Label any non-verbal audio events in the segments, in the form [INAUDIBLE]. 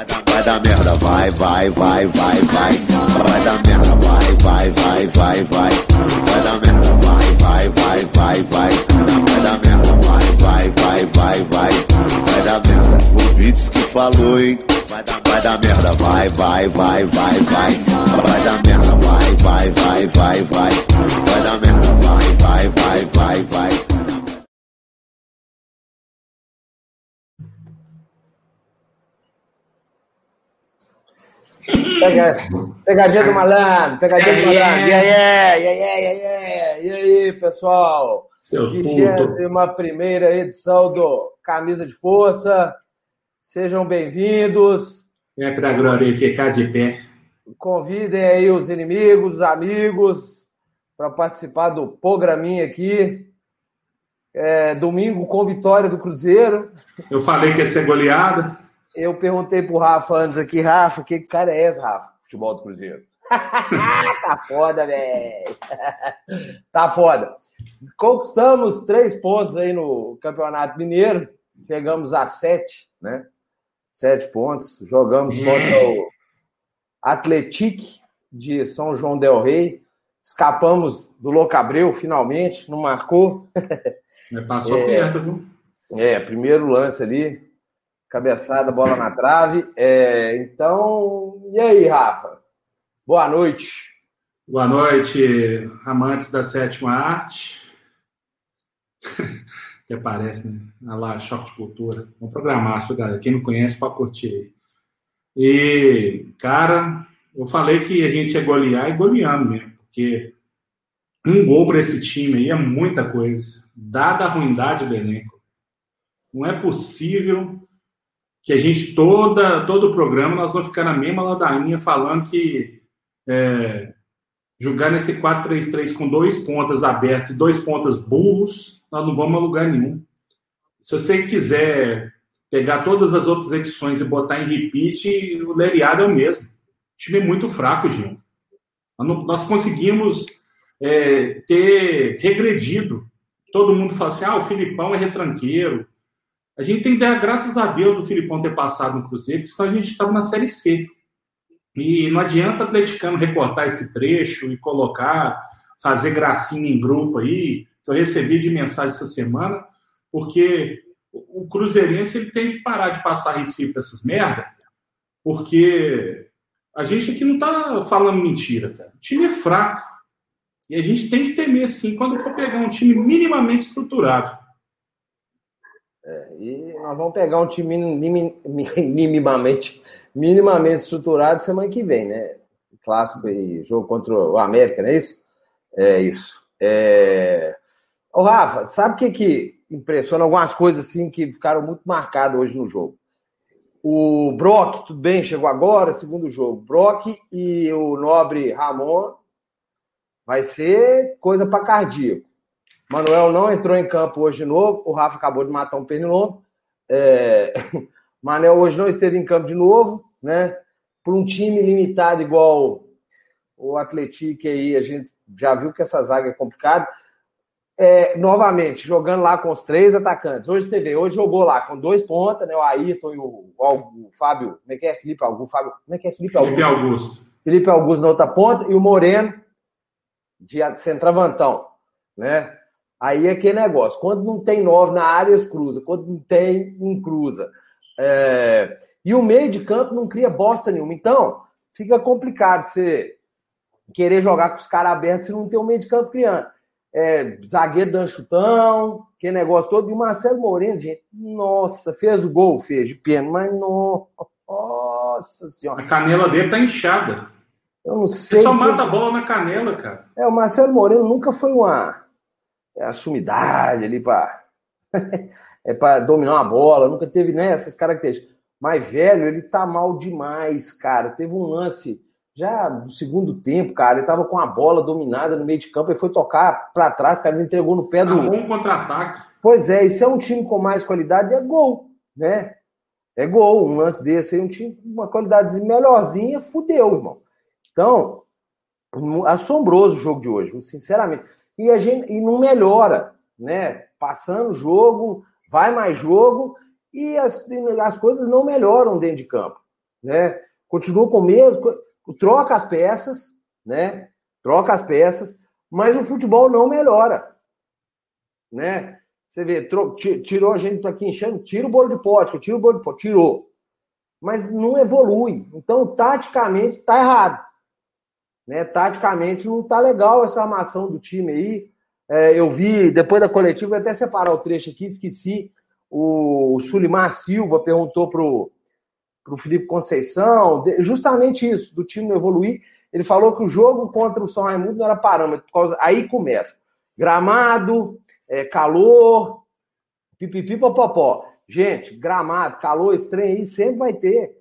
Vai dar, merda, vai, vai, vai, vai, vai. Vai dar merda, vai, vai, vai, vai, vai. Vai dar merda, vai, vai, vai, vai, vai. Vai dar merda, vai, vai, vai, vai, vai. Vai dar merda. O Beats que falou, hein? Vai dar, vai dar merda, vai, vai, vai, vai, vai. Vai dar merda, vai, vai, vai, vai, vai. Vai dar merda, vai, vai, vai, vai, vai. Pega, pegadinha do malandro, pegadinha do malandro. E aí, e aí, e aí, e aí, pessoal? Seus 21 primeira edição do Camisa de Força. Sejam bem-vindos. É para glorificar de pé. Convidem aí os inimigos, os amigos, para participar do programinha aqui. É, domingo com vitória do Cruzeiro. Eu falei que ia ser goleada. Eu perguntei pro Rafa antes aqui, Rafa, que cara é esse, Rafa? Futebol do Cruzeiro. [LAUGHS] tá foda, velho. [LAUGHS] tá foda. Conquistamos três pontos aí no Campeonato Mineiro. Chegamos a sete, né? Sete pontos. Jogamos contra o Atletique de São João del Rei. Escapamos do Locabreu, finalmente. Não marcou. [LAUGHS] Passou é, perto, viu? É, primeiro lance ali cabeçada, bola na trave. É, então, e aí, Rafa? Boa noite. Boa noite, amantes da sétima arte. [LAUGHS] Até parece, né? Olha lá, choque de cultura. Vamos programar galera. Quem não conhece, pode curtir aí. E, cara, eu falei que a gente ia golear e goleando mesmo, porque um gol para esse time aí é muita coisa, dada a ruindade do elenco. Não é possível que a gente, toda, todo o programa, nós vamos ficar na mesma ladainha falando que é, jogar nesse 4-3-3 com dois pontas abertos, dois pontas burros, nós não vamos a lugar nenhum. Se você quiser pegar todas as outras edições e botar em repeat, o Leriado é o mesmo. O time é muito fraco, gente. Nós conseguimos é, ter regredido. Todo mundo fala assim: ah, o Filipão é retranqueiro, a gente tem que dar graças a Deus do Filipão ter passado no Cruzeiro, porque senão a gente estava na Série C. E não adianta o atleticano recortar esse trecho e colocar, fazer gracinha em grupo aí, que eu recebi de mensagem essa semana, porque o Cruzeirense ele tem que parar de passar recibo essas merda, porque a gente aqui não está falando mentira, cara. O time é fraco. E a gente tem que temer, sim, quando for pegar um time minimamente estruturado. E nós vamos pegar um time minimamente, minimamente estruturado semana que vem, né? Clássico e jogo contra o América, não é isso? É isso. É... Ô, Rafa, sabe o que, que impressiona? Algumas coisas assim que ficaram muito marcadas hoje no jogo. O Brock, tudo bem, chegou agora, segundo jogo. Brock e o nobre Ramon vai ser coisa para cardíaco. Manuel não entrou em campo hoje de novo. O Rafa acabou de matar um pernilongo. É... [LAUGHS] Manuel hoje não esteve em campo de novo, né? Por um time limitado igual o Atlético aí, a gente já viu que essa zaga é complicada. É, novamente, jogando lá com os três atacantes. Hoje você vê, hoje jogou lá com dois pontas, né? O Ayrton e o, o, o Fábio. Como é que é? Felipe Augusto. Fábio, como é que é? Felipe Augusto. Felipe Augusto. Felipe Augusto na outra ponta e o Moreno de centravantão, né? Aí é que negócio. Quando não tem nove na área, cruza. Quando não tem, não cruza. É... E o meio de campo não cria bosta nenhuma. Então, fica complicado você querer jogar com os caras abertos se não tem o meio de campo criando. É, zagueiro dando chutão, que negócio todo. E o Marcelo Moreno, gente, nossa, fez o gol, fez de pena, mas no... nossa senhora. A canela dele tá inchada. Eu não sei. Ele só que... mata a bola na canela, cara. É, o Marcelo Moreno nunca foi uma é a sumidade ali para [LAUGHS] é para dominar uma bola, nunca teve né, essas características. Mas, velho, ele tá mal demais, cara. Teve um lance já no segundo tempo, cara. Ele tava com a bola dominada no meio de campo e foi tocar para trás, cara. Ele entregou no pé do. Um bom contra-ataque. Pois é, e se é um time com mais qualidade, é gol, né? É gol. Um lance desse aí, um time com uma qualidade melhorzinha, fudeu, irmão. Então, assombroso o jogo de hoje, sinceramente e a gente e não melhora, né? Passando jogo, vai mais jogo e as, as coisas não melhoram dentro de campo. né? Continua com o mesmo, troca as peças, né? Troca as peças, mas o futebol não melhora, né? Você vê, tirou a gente aqui enchendo, tira o bolo de pote, tira o bolo de pote, tirou. Mas não evolui. Então, taticamente, tá errado. Né? Taticamente, não tá legal essa armação do time aí. É, eu vi, depois da coletiva, até separar o trecho aqui, esqueci. O, Sulimar Silva perguntou pro, pro Felipe Conceição, justamente isso, do time não evoluir. Ele falou que o jogo contra o São Raimundo não era parâmetro. Aí começa. Gramado, é, calor, pipipi popopó. Gente, gramado, calor, estranho aí sempre vai ter.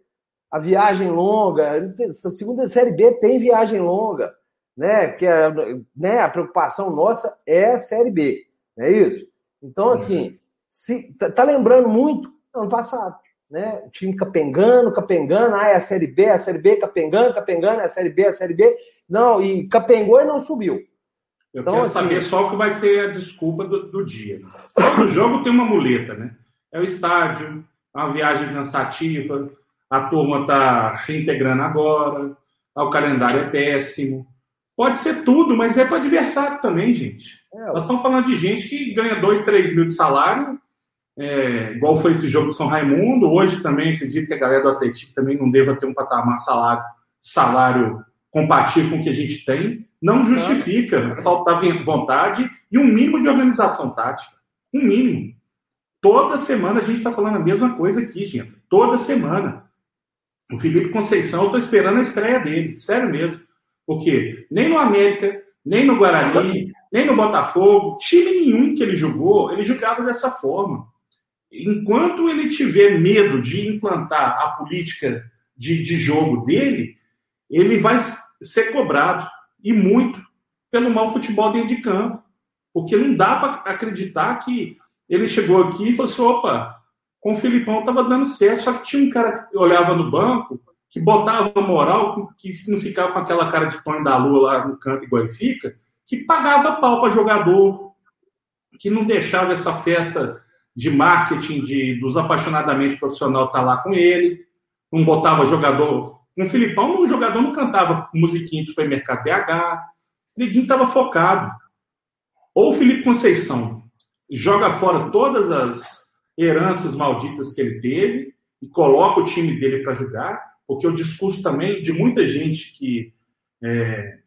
A viagem longa, a segunda série B tem viagem longa, né? Que é, né, a preocupação nossa é a série B, não é isso? Então, assim, se, tá, tá lembrando muito ano passado, né? O time capengando, capengando, ah, é a série B, a série B, capengando, capengando, é a série B, a série B. Não, e capengou e não subiu. Eu então, quero assim, saber só o que vai ser a desculpa do, do dia. O jogo tem uma muleta, né? É o estádio, é uma viagem cansativa, a turma está reintegrando agora, o calendário é péssimo. Pode ser tudo, mas é para adversário também, gente. É, Nós estamos falando de gente que ganha 2, 3 mil de salário, é, igual foi esse jogo do São Raimundo. Hoje também acredito que a galera do Atlético também não deva ter um patamar salário, salário compatível com o que a gente tem não justifica faltar vontade e um mínimo de organização tática. Um mínimo. Toda semana a gente está falando a mesma coisa aqui, gente. Toda semana. O Felipe Conceição, eu estou esperando a estreia dele. Sério mesmo. Porque nem no América, nem no Guarani, nem no Botafogo, time nenhum que ele jogou, ele jogava dessa forma. Enquanto ele tiver medo de implantar a política de, de jogo dele, ele vai ser cobrado e muito pelo mau futebol dentro de campo. Porque não dá para acreditar que ele chegou aqui e falou assim: opa, com o Filipão estava dando certo, só que tinha um cara que olhava no banco, que botava moral, que não ficava com aquela cara de Tony da Lua lá no canto igual ele fica, que pagava pau para jogador, que não deixava essa festa de marketing de, dos apaixonadamente profissional estar tá lá com ele, não botava jogador com o Filipão, o jogador não cantava musiquinha de supermercado BH. Ninguém estava focado. Ou o Felipe Conceição joga fora todas as heranças malditas que ele teve e coloca o time dele para jogar, porque o discurso também de muita gente que, é,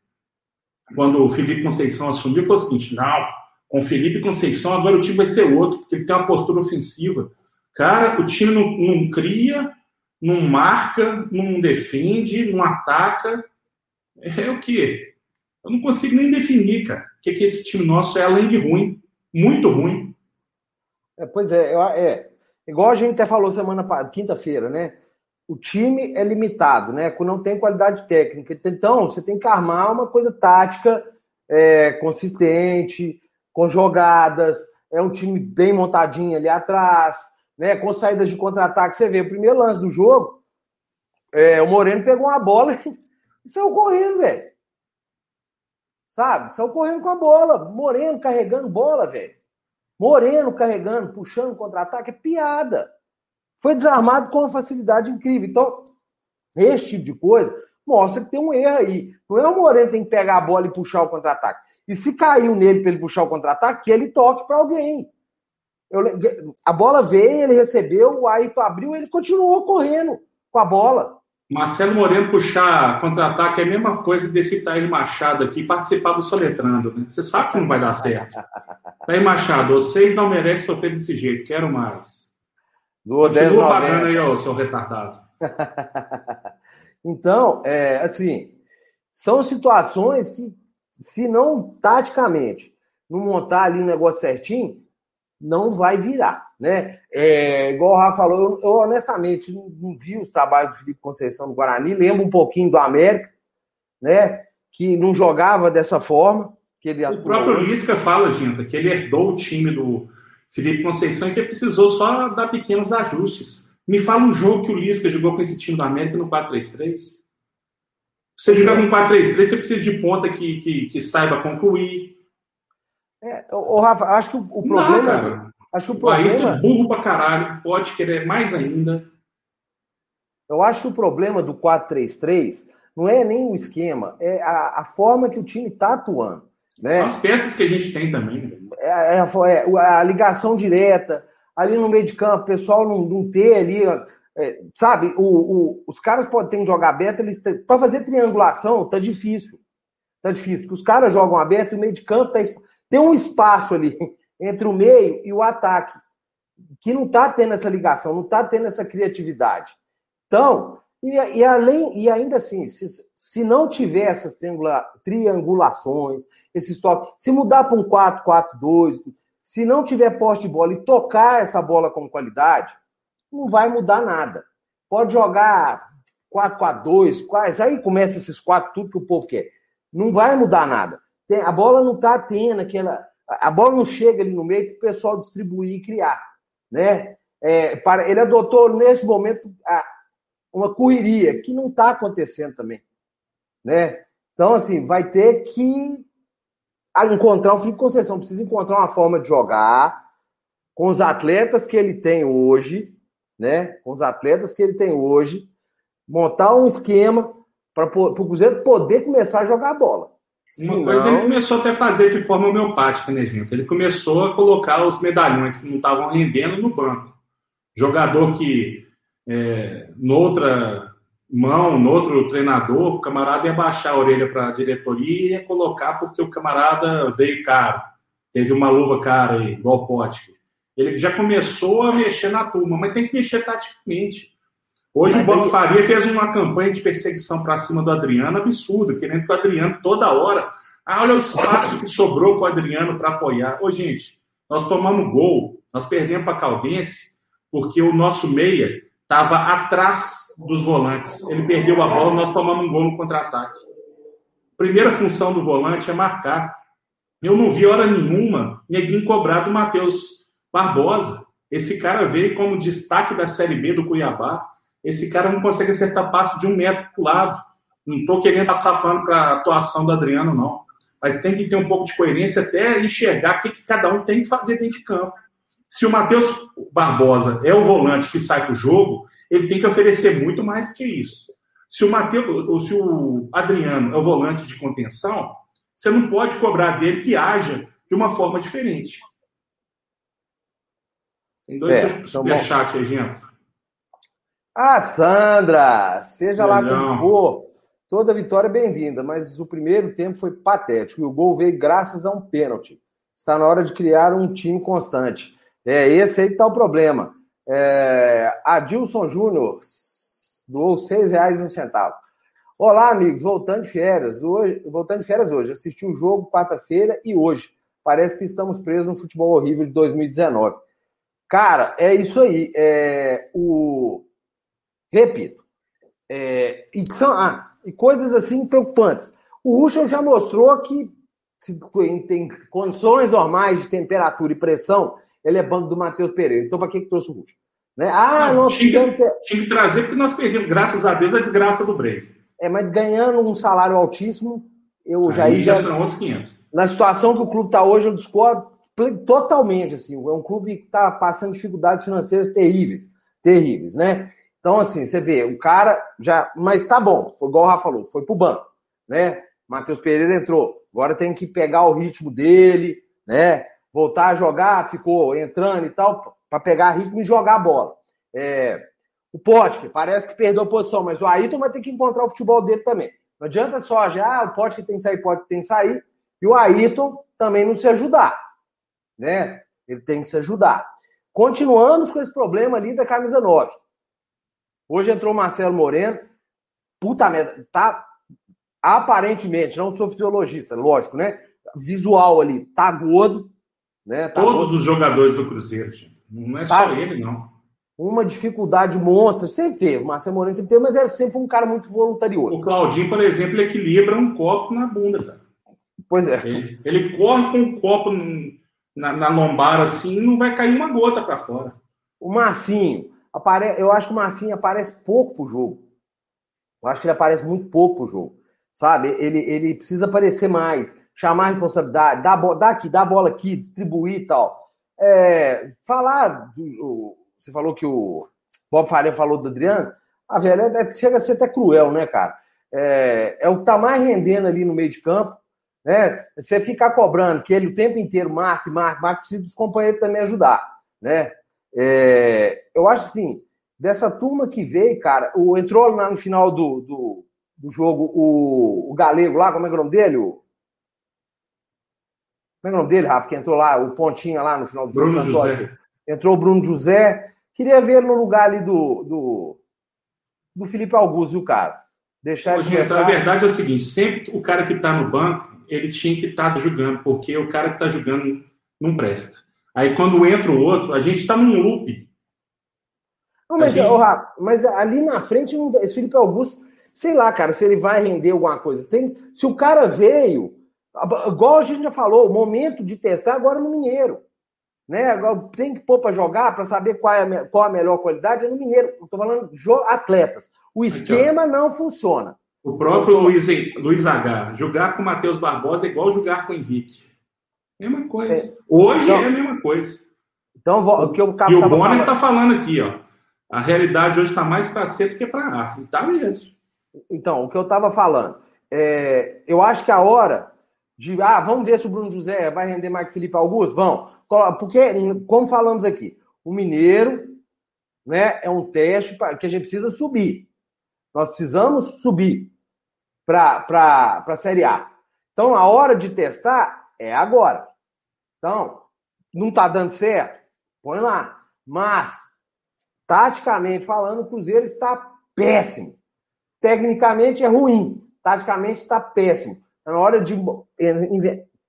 quando o Felipe Conceição assumiu, foi o seguinte: não, com o Felipe Conceição agora o time vai ser outro, porque ele tem uma postura ofensiva. Cara, o time não, não cria, não marca, não defende, não ataca. É o que? Eu não consigo nem definir, cara. O que, que esse time nosso é além de ruim. Muito ruim. É, pois é, é, igual a gente até falou semana quinta-feira, né? O time é limitado, né? Não tem qualidade técnica. Então, você tem que armar uma coisa tática é, consistente, com jogadas. É um time bem montadinho ali atrás né, com saídas de contra-ataque. Você vê, o primeiro lance do jogo, é, o Moreno pegou uma bola [LAUGHS] e saiu correndo, velho. Sabe? Saiu correndo com a bola. Moreno carregando bola, velho. Moreno carregando, puxando contra-ataque, é piada. Foi desarmado com uma facilidade incrível. Então, esse tipo de coisa mostra que tem um erro aí. Não é o Moreno que tem que pegar a bola e puxar o contra-ataque. E se caiu nele para ele puxar o contra-ataque, que ele toque para alguém. Eu, a bola veio, ele recebeu, o Ayrton abriu, ele continuou correndo com a bola. Marcelo Moreno puxar contra-ataque é a mesma coisa desse Tair Machado aqui participar do Soletrando, né? Você sabe que não vai dar certo. [LAUGHS] Tair Machado, vocês não merecem sofrer desse jeito, quero mais. Do Continua pagando aí, ó, seu retardado. [LAUGHS] então, é, assim, são situações que, se não taticamente, não montar ali o um negócio certinho, não vai virar, né? É, igual o Rafa falou, eu, eu honestamente não, não, vi os trabalhos do Felipe Conceição no Guarani, lembro um pouquinho do América, né? Que não jogava dessa forma. Que ele o próprio Lisca fala, gente, que ele herdou o time do Felipe Conceição e que precisou só dar pequenos ajustes. Me fala um jogo que o Lisca jogou com esse time do América no 4-3-3. Você jogar com 4-3-3, você precisa de ponta que, que, que saiba concluir, é, o Rafa, acho que o, o problema. Não, cara. Acho que o problema. Aí burro pra caralho, pode querer mais ainda. Eu acho que o problema do 4-3-3 não é nem o esquema, é a, a forma que o time está atuando. Né? São as peças que a gente tem também. Né? É, é, é, a ligação direta, ali no meio de campo, o pessoal não, não ter ali. É, sabe, o, o, os caras podem ter que jogar aberto, eles para fazer triangulação tá difícil. Tá difícil, porque os caras jogam aberto e o meio de campo tá, tem um espaço ali [LAUGHS] entre o meio e o ataque, que não tá tendo essa ligação, não tá tendo essa criatividade. Então, e, e além, e ainda assim, se, se não tiver essas triangula, triangulações, esses toques, se mudar para um 4-4-2, se não tiver poste de bola e tocar essa bola com qualidade, não vai mudar nada. Pode jogar 4-4-2, quais, aí começa esses quatro, tudo que o povo quer. Não vai mudar nada. Tem, a bola não está tendo aquela. A bola não chega ali no meio para o pessoal distribuir e criar. Né? É, para, ele adotou, nesse momento, a, uma correria, que não está acontecendo também. Né? Então, assim, vai ter que encontrar o Felipe Conceição, precisa encontrar uma forma de jogar com os atletas que ele tem hoje, né? Com os atletas que ele tem hoje, montar um esquema para o Cruzeiro poder começar a jogar bola. Uma Senão... coisa ele começou até a fazer de forma homeopática, né, gente? Ele começou a colocar os medalhões que não estavam rendendo no banco. Jogador que é, noutra mão, no outro treinador, o camarada ia baixar a orelha para a diretoria e ia colocar porque o camarada veio caro. Teve uma luva cara aí, igual Pote. Ele já começou a mexer na turma, mas tem que mexer taticamente. Hoje mas o Bob Faria fez uma campanha de perseguição para cima do Adriano absurdo, querendo que o Adriano toda hora. Ah, olha o espaço que sobrou para o Adriano para apoiar. Ô, gente, nós tomamos gol, nós perdemos para a Caldense, porque o nosso meia estava atrás dos volantes. Ele perdeu a bola, nós tomamos um gol no contra-ataque. Primeira função do volante é marcar. Eu não vi hora nenhuma ninguém cobrar do Matheus Barbosa. Esse cara veio como destaque da Série B do Cuiabá. Esse cara não consegue acertar passo de um metro para o lado. Não estou querendo passar pano para a atuação do Adriano, não. Mas tem que ter um pouco de coerência até enxergar o que, que cada um tem que fazer dentro de campo. Se o Matheus Barbosa é o volante que sai do jogo, ele tem que oferecer muito mais que isso. Se o Matheus, ou se o Adriano é o volante de contenção, você não pode cobrar dele que haja de uma forma diferente. Tem dois é, superchats aí, gente. Ah, Sandra! Seja lá como for, toda vitória é bem-vinda, mas o primeiro tempo foi patético e o gol veio graças a um pênalti. Está na hora de criar um time constante. É, esse aí está o problema. É, Adilson Júnior doou seis reais e um centavo. Olá, amigos, voltando de férias. Hoje, voltando de férias hoje. Assisti o jogo quarta-feira e hoje. Parece que estamos presos no futebol horrível de 2019. Cara, é isso aí. É, o... Repito. É, e, são, ah, e coisas assim preocupantes. O Ruschel já mostrou que se tem condições normais de temperatura e pressão, ele é banco do Matheus Pereira. Então, para que, que trouxe o Russo? Né? Ah, não, nós tinha, ter... tinha que trazer porque nós perdemos, graças a Deus, a desgraça do break. É, mas ganhando um salário altíssimo, eu já, Aí já, já são outros 500. Na situação que o clube está hoje, eu discordo totalmente. Assim, é um clube que está passando dificuldades financeiras terríveis, terríveis, né? Então, assim, você vê, o cara já. Mas tá bom, foi igual o Rafa falou, foi pro banco, né? Matheus Pereira entrou. Agora tem que pegar o ritmo dele, né? voltar a jogar, ficou entrando e tal, para pegar ritmo e jogar a bola. É, o Potker parece que perdeu a posição, mas o Ayrton vai ter que encontrar o futebol dele também. Não adianta só já, ah, o Potker tem que sair, pode tem que sair, e o Ayrton também não se ajudar, né? Ele tem que se ajudar. Continuamos com esse problema ali da camisa 9. Hoje entrou o Marcelo Moreno. Puta merda, tá aparentemente, não sou fisiologista, lógico, né? Visual ali, tá gordo, né? Tá Todos os jogadores do Cruzeiro, gente. Não é tá só ele, não. Uma dificuldade monstra, sempre teve. O Marcelo Moreno sempre teve, mas é sempre um cara muito voluntarioso. O Claudinho, por exemplo, equilibra um copo na bunda, cara. Pois é. Ele, ele corre com um copo na, na lombar assim não vai cair uma gota para fora. O Marcinho, apare... eu acho que o Marcinho aparece pouco pro jogo. Eu acho que ele aparece muito pouco pro jogo. Sabe? Ele, ele precisa aparecer mais chamar a responsabilidade, dar, dar aqui, dar a bola aqui, distribuir e tal. É, falar, do, você falou que o Bob Faria falou do Adriano, Ah, velho, é, é, chega a ser até cruel, né, cara? É, é o que tá mais rendendo ali no meio de campo, né? Você ficar cobrando que ele o tempo inteiro marque, marque, marque, precisa dos companheiros também ajudar, né? É, eu acho assim, dessa turma que veio, cara, o, entrou lá no final do, do, do jogo o, o Galego lá, como é, é o nome dele? O, como é, é o nome dele, Rafa, que entrou lá, o Pontinha lá no final do Bruno jogo? José. Entrou o Bruno José. Queria ver no lugar ali do, do, do Felipe Augusto, o cara. Deixar ele começar... A verdade é o seguinte: sempre o cara que está no banco, ele tinha que estar tá jogando, porque o cara que está jogando não presta. Aí quando entra o outro, a gente está num loop. Não, mas, gente... Rafa, mas ali na frente, esse Felipe Augusto, sei lá, cara, se ele vai render alguma coisa. Tem, se o cara veio, igual a gente já falou, o momento de testar agora no Mineiro. Né? Tem que pôr para jogar para saber qual, é a, qual a melhor qualidade é no Mineiro. Estou falando de atletas. O esquema não funciona. O próprio Luiz, Luiz H. Jogar com o Matheus Barbosa é igual jogar com o Henrique. Mesma coisa. É. Hoje então, é a mesma coisa. Então, o que o E o Bonner está falando aqui, ó. A realidade hoje está mais para ser do que para ar. E tá mesmo. Então, o que eu estava falando. É, eu acho que a hora de. Ah, vamos ver se o Bruno José vai render mais que Felipe Augusto? Vamos. Porque, como falamos aqui, o Mineiro né, é um teste que a gente precisa subir. Nós precisamos subir para a Série A. Então, a hora de testar é agora. Então, não está dando certo? Põe lá. Mas, taticamente falando, o Cruzeiro está péssimo. Tecnicamente é ruim. Taticamente está péssimo. Tá na hora de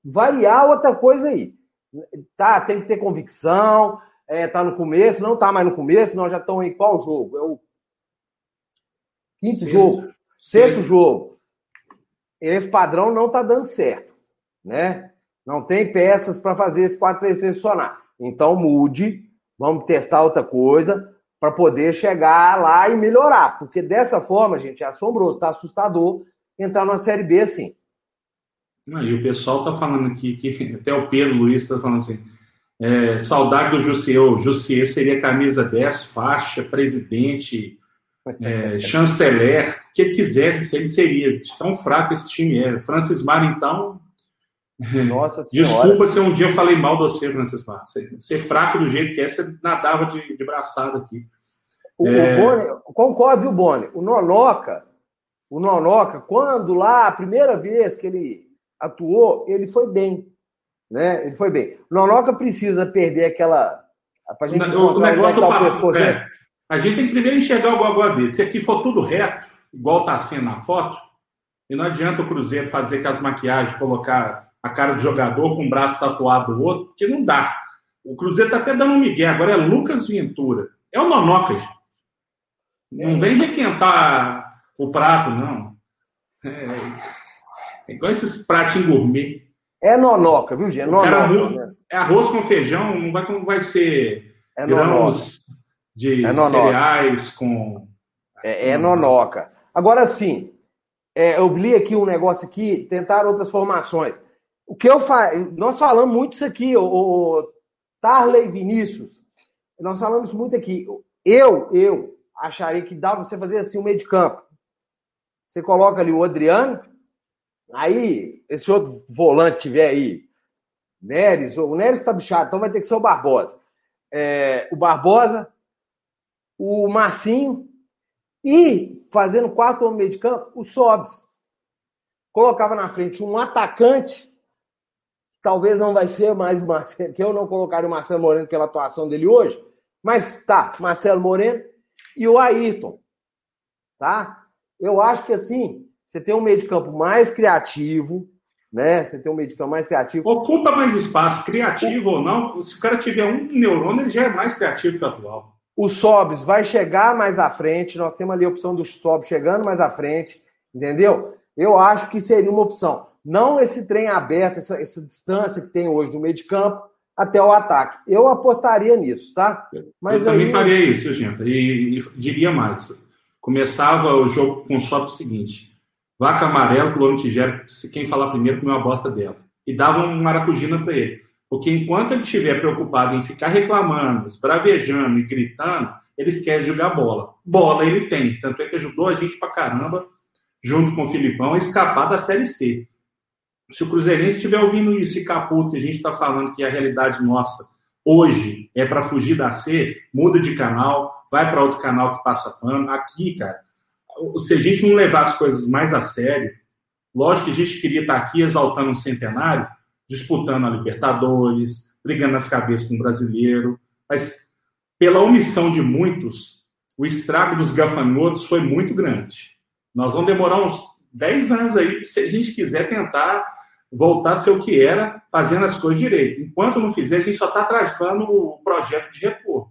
variar outra coisa aí. Tá, tem que ter convicção. É, tá no começo, não tá mais no começo, nós já estamos em qual jogo? É o quinto Sexto. jogo, sexto jogo. Esse padrão não tá dando certo, né? Não tem peças para fazer esse 4-3-3 funcionar. Então mude, vamos testar outra coisa para poder chegar lá e melhorar, porque dessa forma, gente, é assombroso, tá assustador entrar numa série B assim. Ah, e o pessoal está falando aqui, que [LAUGHS] até o Pedro Luiz está falando assim, é, saudade do Jussier, o Jussier seria camisa 10, faixa, presidente, é, [LAUGHS] chanceler, o que ele quisesse, ele seria. Tão fraco esse time é. Francis Mar, então. [LAUGHS] Nossa Desculpa se um dia eu falei mal de você, Francis Mar. Ser, fraco do jeito que é, você nadava de, de braçada aqui. O, é... o Boni, concordo, viu, Boni? O Nonoca, o Nonoca, quando lá, a primeira vez que ele atuou, ele foi bem. Né? Ele foi bem. O Nonoca precisa perder aquela. Pra gente o, o negócio do pescoço, é, A gente tem que primeiro enxergar o gogó dele. Se aqui for tudo reto, igual está sendo na foto, e não adianta o Cruzeiro fazer com as maquiagens, colocar a cara do jogador com o braço tatuado do outro, porque não dá. O Cruzeiro está até dando um migué. Agora é Lucas Ventura. É o Nonoca, gente. Não vem requentar o prato, não. É, é igual esses pratinhos gourmet. É nonoca, viu, gente? É nonoca. né? É arroz com feijão, não vai, como vai ser é grãos de é cereais com. É, é nonoca. Agora sim, é, eu li aqui um negócio aqui, tentar outras formações. O que eu faço. Nós falamos muito isso aqui, o Tarley Vinícius. Nós falamos muito aqui. Eu, eu acharia que dá você fazer assim um meio de campo. Você coloca ali o Adriano, Aí, esse outro volante tiver aí, Neres, o Neres está bichado, então vai ter que ser o Barbosa. É, o Barbosa, o Marcinho e, fazendo quatro homens meio de campo, o Sobs. Colocava na frente um atacante, talvez não vai ser mais o Marcelo, que eu não colocaria o Marcelo Moreno pela atuação dele hoje, mas tá, Marcelo Moreno e o Ayrton. Tá? Eu acho que assim, você tem um meio de campo mais criativo, né? Você tem um meio de campo mais criativo. Ocupa mais espaço, criativo o... ou não. Se o cara tiver um neurônio, ele já é mais criativo que o atual. O Sobs vai chegar mais à frente. Nós temos ali a opção do Sobs chegando mais à frente, entendeu? Eu acho que seria uma opção. Não esse trem aberto, essa, essa distância que tem hoje do meio de campo até o ataque. Eu apostaria nisso, tá? Mas eu também faria isso, gente. E, e, diria mais. Começava o jogo com o Sobs seguinte Vaca amarela, clone tigero, quem falar primeiro comeu a bosta dela. E dava um maracujina para ele. Porque enquanto ele estiver preocupado em ficar reclamando, esbravejando e gritando, eles querem jogar bola. Bola ele tem, tanto é que ajudou a gente pra caramba, junto com o Filipão, a escapar da Série C. Se o Cruzeirense estiver ouvindo isso e caputo, e a gente está falando que a realidade nossa hoje é para fugir da C, muda de canal, vai para outro canal que passa pano. Aqui, cara, se a gente não levar as coisas mais a sério, lógico que a gente queria estar tá aqui exaltando um centenário, disputando a Libertadores, brigando nas cabeças com o brasileiro, mas pela omissão de muitos, o estrago dos gafanhotos foi muito grande. Nós vamos demorar uns 10 anos aí, se a gente quiser tentar voltar a ser o que era, fazendo as coisas direito. Enquanto não fizer, a gente só está travando o projeto de repor.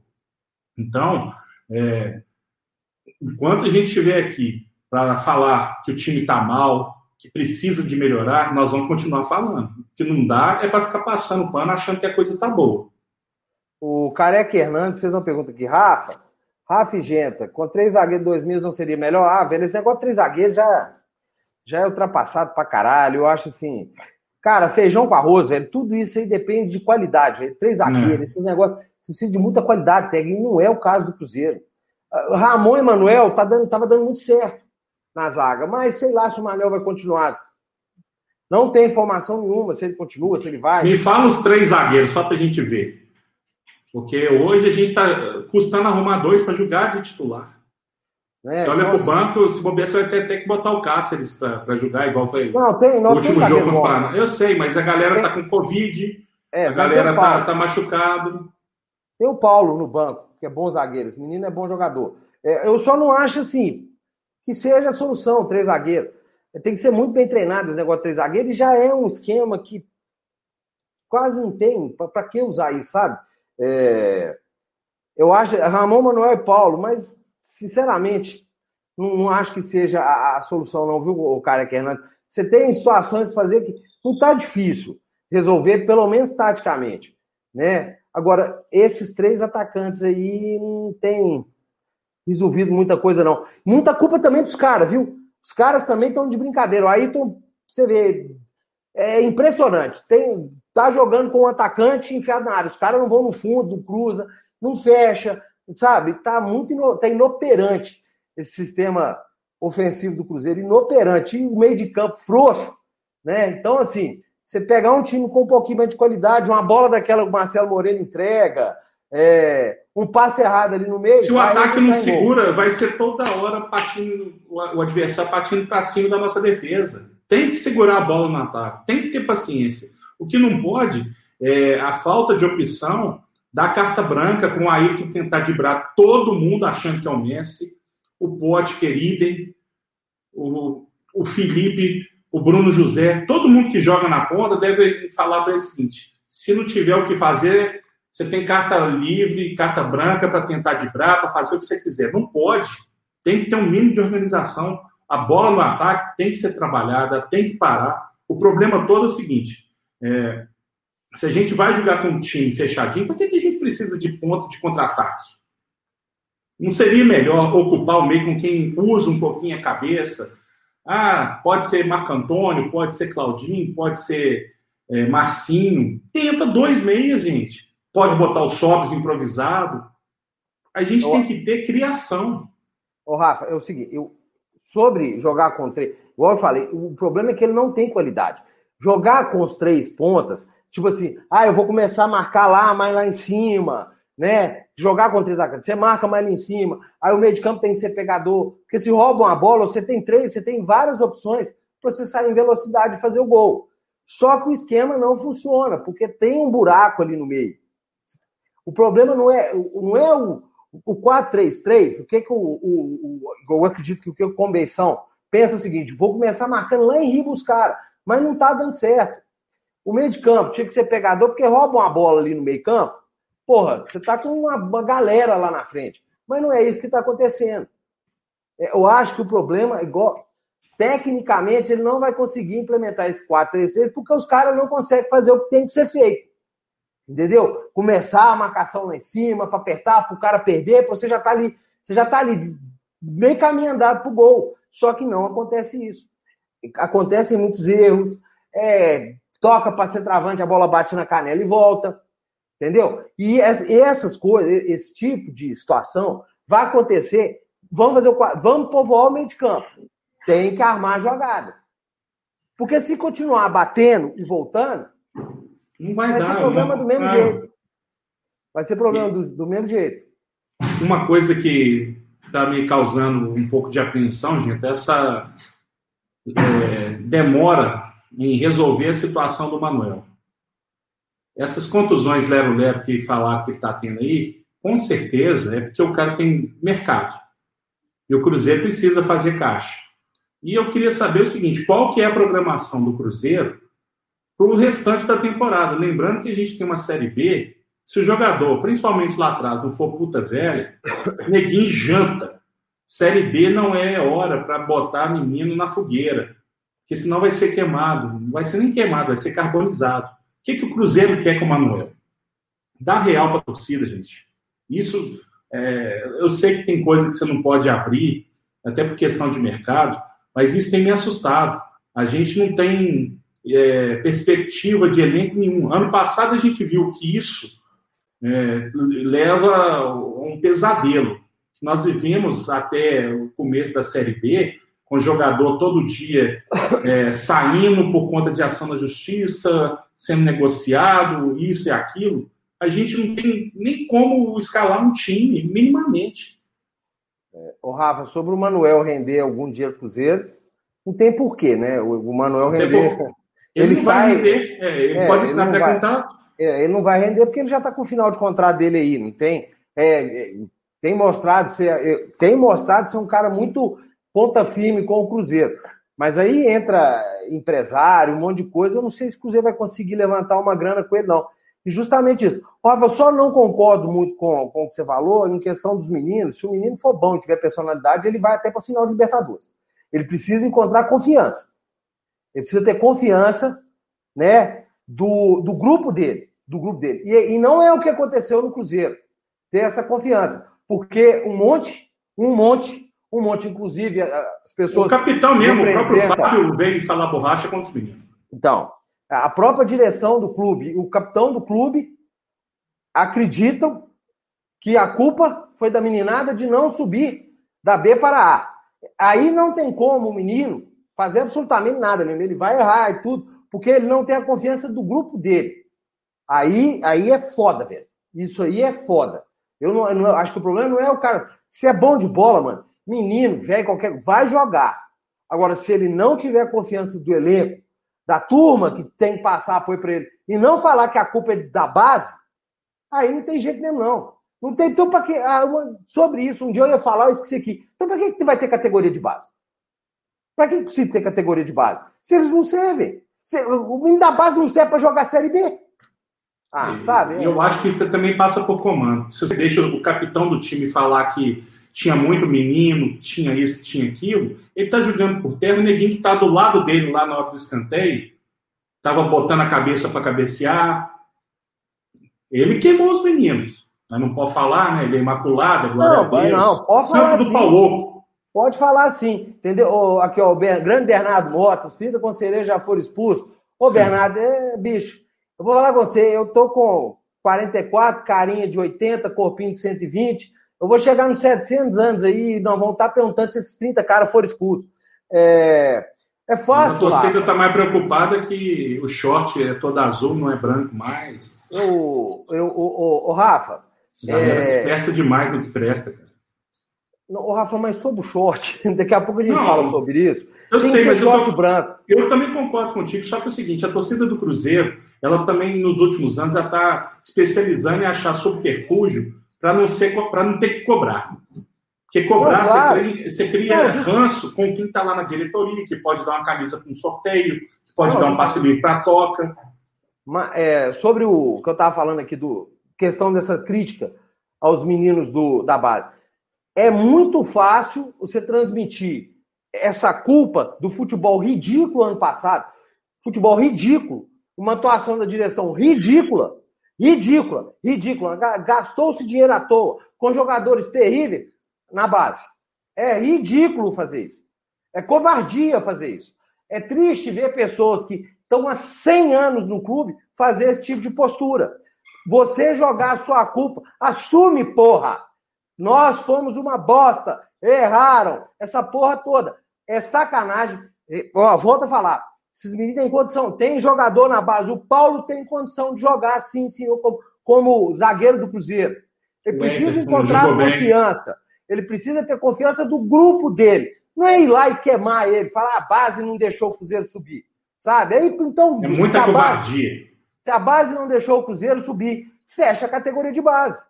Então, é, enquanto a gente estiver aqui para falar que o time está mal, que precisa de melhorar, nós vamos continuar falando. O que não dá é para ficar passando pano achando que a coisa está boa. O Careca Hernandes fez uma pergunta aqui. Rafa, Rafa e Genta, com três zagueiros dois mil não seria melhor? Ah, velho, esse negócio de três zagueiros já, já é ultrapassado pra caralho. Eu acho assim. Cara, feijão com arroz, velho, tudo isso aí depende de qualidade, velho. Três zagueiros, é. esses negócios. Você precisa de muita qualidade técnica, e não é o caso do Cruzeiro. Ah, Ramon e Manuel tá dando, tava dando muito certo na zaga, mas sei lá se o Manuel vai continuar. Não tem informação nenhuma se ele continua, se ele vai. Me fala os três zagueiros, só pra gente ver. Porque hoje a gente está custando arrumar dois para jogar de titular. É, você olha para o banco, se bobear, você vai ter, ter que botar o Cáceres para jogar, igual foi não, tem, o último jogo no Paraná. Eu sei, mas a galera está com Covid, é, a galera está tá machucado. Tem o Paulo no banco, que é bom zagueiro. Esse menino é bom jogador. É, eu só não acho assim que seja a solução, três zagueiros. Tem que ser muito bem treinado esse negócio de três zagueiros e já é um esquema que quase não tem. Para que usar isso, sabe? É, eu acho Ramon, Manuel e Paulo, mas sinceramente não, não acho que seja a, a, solução, não, viu, o cara que Hernandes? Você tem situações de fazer que não está difícil resolver, pelo menos taticamente, né? Agora, esses três atacantes aí não tem resolvido muita coisa, não. Muita culpa também dos caras, viu? Os caras também estão de brincadeira. Aí você vê, é impressionante. Tem, tá jogando com um atacante enfiado na área. Os caras não vão no fundo, cruza, não fecha, sabe? Tá muito ino, tá inoperante esse sistema ofensivo do Cruzeiro, inoperante. E o meio de campo frouxo, né? Então, assim, você pegar um time com um pouquinho mais de qualidade, uma bola daquela que o Marcelo Moreno entrega, é, um passe errado ali no meio. Se o ataque não segura, vai ser toda hora partindo, o adversário partindo para cima da nossa defesa. Tem que segurar a bola no ataque, tem que ter paciência. O que não pode é a falta de opção da carta branca com o Ayrton tentar dibrar todo mundo achando que é o Messi, o Pote queridem, o, o Felipe, o Bruno José, todo mundo que joga na ponta deve falar para o seguinte: se não tiver o que fazer, você tem carta livre, carta branca para tentar dibrar, para fazer o que você quiser. Não pode. Tem que ter um mínimo de organização a bola no ataque tem que ser trabalhada, tem que parar. O problema todo é o seguinte: é, se a gente vai jogar com um time fechadinho, por que, que a gente precisa de ponto de contra-ataque? Não seria melhor ocupar o meio com quem usa um pouquinho a cabeça? Ah, pode ser Marco Antônio, pode ser Claudinho, pode ser é, Marcinho. Tenta dois meias, gente. Pode botar o Sobs improvisado. A gente tem que ter criação. Ô, Rafa, é o seguinte, eu, sobre jogar com três. Igual eu falei, o problema é que ele não tem qualidade. Jogar com os três pontas, tipo assim, ah, eu vou começar a marcar lá, mais lá em cima, né? Jogar com três atacantes, você marca mais lá em cima. Aí o meio de campo tem que ser pegador. Porque se roubam a bola, você tem três, você tem várias opções para você sair em velocidade e fazer o gol. Só que o esquema não funciona, porque tem um buraco ali no meio. O problema não é, não é o, o 4-3-3, o que, que o, o, o, Eu acredito que o que o Convenção pensa é o seguinte: vou começar marcando lá em Riba os caras, mas não tá dando certo. O meio de campo tinha que ser pegador, porque roubam a bola ali no meio campo. Porra, você tá com uma, uma galera lá na frente. Mas não é isso que está acontecendo. É, eu acho que o problema é igual. Tecnicamente, ele não vai conseguir implementar esse 4-3-3 porque os caras não conseguem fazer o que tem que ser feito. Entendeu? Começar a marcação lá em cima, para apertar, para o cara perder, você já está ali, você já está ali bem caminho andado para o gol. Só que não acontece isso. Acontecem muitos erros. É, toca para ser travante, a bola bate na canela e volta. Entendeu? E essas coisas, esse tipo de situação, vai acontecer. Vamos fazer o vamos povoar o meio de campo. Tem que armar a jogada. Porque se continuar batendo e voltando, não vai, vai dar, ser problema não. do mesmo Ah. jeito. Vai ser problema do, do mesmo jeito. Uma coisa que está me causando um pouco de apreensão, gente, é essa é, demora em resolver a situação do Manuel. Essas contusões lero-lero que falaram que ele está tendo aí, com certeza é porque o cara tem mercado. E o Cruzeiro precisa fazer caixa. E eu queria saber o seguinte, qual que é a programação do Cruzeiro para o restante da temporada? Lembrando que a gente tem uma Série B, se o jogador, principalmente lá atrás, não for puta velha, neguinho janta. Série B não é hora para botar menino na fogueira, porque senão vai ser queimado. Não vai ser nem queimado, vai ser carbonizado. O que, que o Cruzeiro quer com o Manuel? Dá real para a torcida, gente. Isso, é, eu sei que tem coisa que você não pode abrir, até por questão de mercado, mas isso tem me assustado. A gente não tem é, perspectiva de elenco nenhum. Ano passado a gente viu que isso é, leva a um pesadelo. Nós vivemos até o começo da Série B, com o jogador todo dia é, saindo por conta de ação da justiça, sendo negociado, isso e aquilo. A gente não tem nem como escalar um time, minimamente. Ô, Rafa, sobre o Manuel render algum dia Cruzeiro, não tem porquê, né? O, Manuel render. [LAUGHS] Ele, Ele sai- vai render, é, ele É, pode estar até vai. contato. É, ele não vai render porque ele já está com o final de contrato dele aí, não tem? É, é, tem mostrado ser, é, tem mostrado ser um cara muito ponta firme com o Cruzeiro. Mas aí entra empresário, um monte de coisa. Eu não sei se o Cruzeiro vai conseguir levantar uma grana com ele, não. E justamente isso. Rafa, eu só não concordo muito com, com o que você falou em questão dos meninos. Se o menino for bom e tiver personalidade, ele vai até para a final de Libertadores. Ele precisa encontrar confiança. Ele precisa ter confiança, né, do, do grupo dele, do grupo dele. E, e não é o que aconteceu no Cruzeiro. Ter essa confiança, porque um monte, um monte, um monte, inclusive as O pessoas. capitão mesmo, o próprio Fábio veio falar borracha contra os meninos. Então, a própria direção do clube, o capitão do clube acreditam que a culpa foi da meninada de não subir da B para A. Aí não tem como o menino fazer absolutamente nada mesmo. Ele vai errar e tudo, porque ele não tem a confiança do grupo dele. Aí, aí é foda, velho. Isso aí é foda. Eu não, eu não- acho que o problema não é o cara. Se é bom de bola, mano, menino, velho, qualquer. Vai jogar. Agora, se ele não tiver confiança do elenco, da turma que tem que passar apoio para ele, e não falar que a culpa é da base, aí não tem jeito mesmo, não. Não tem. Então, para que. ah, uma- sobre isso, um dia eu ia falar, eu esqueci aqui. Então, para que, que vai ter categoria de base? Para que precisa ter categoria de base? Se eles não servem. Se- o menino da base não serve para jogar Série B. Ah, E- sabe? e Eu acho que isso também passa por comando. Se você deixa o capitão do time falar que tinha muito menino, tinha isso, tinha aquilo, ele tá jogando por terra, o neguinho que tá do lado dele lá na hora do escanteio, tava botando a cabeça para cabecear. Ele queimou os meninos. Mas não pode falar, né? Ele é imaculado, é glória Não, a Deus. não, pode falar Santo do assim. Pode falar assim, entendeu? Aqui, ó, o grande Bernardo Mota, o Cida Conselheiro já for expulso. Ô, Bernardo, é, bicho, eu vou falar com você, eu tô com 44, carinha de 80, corpinho de 120. Eu vou chegar nos 700 anos aí e nós vamos estar perguntando se esses 30 caras foram expulsos. É, é a fácil, torcida Rafa. está mais preocupada que o short é todo azul, não é branco mais. Eu, eu, ô, ô, ô, Rafa, A É. presta demais no que presta, cara. ô, Rafa, mas sobre o short, [LAUGHS] daqui a pouco a gente Não, fala sobre isso. Eu Tem sei, mas eu, short tô- branco. eu também concordo contigo, só que é o seguinte, a torcida do Cruzeiro, ela também, nos últimos anos, já está especializando em achar subterfúgio para não, ser, não ter que cobrar. Porque cobrar, claro. você cria, você cria Não, ranço com quem está lá na diretoria, que pode dar uma camisa com um sorteio, que pode Não, dar um passe livre para toca. Ma- é, sobre o que eu estava falando aqui do questão dessa crítica aos meninos do, da base, é muito fácil você transmitir essa culpa do futebol ridículo ano passado, futebol ridículo, uma atuação da direção ridícula, ridícula, ridícula, Ga- gastou-se dinheiro à toa com jogadores terríveis na base. É ridículo fazer isso. É covardia fazer isso. É triste ver pessoas que estão há 100 anos no clube fazer esse tipo de postura. Você jogar a sua culpa, assume, porra. Nós fomos uma bosta. Erraram. Essa porra toda. É sacanagem. Ó, volta a falar. Esses meninos têm condição. Tem jogador na base. O Paulo tem condição de jogar, sim, senhor, como, como zagueiro do Cruzeiro. Ele precisa encontrar confiança. Ele precisa ter confiança do grupo dele. Não é ir lá e queimar ele, falar a base não deixou o Cruzeiro subir. Sabe? Aí, então, é muita covardia. Se a base não deixou o Cruzeiro subir, fecha a categoria de base.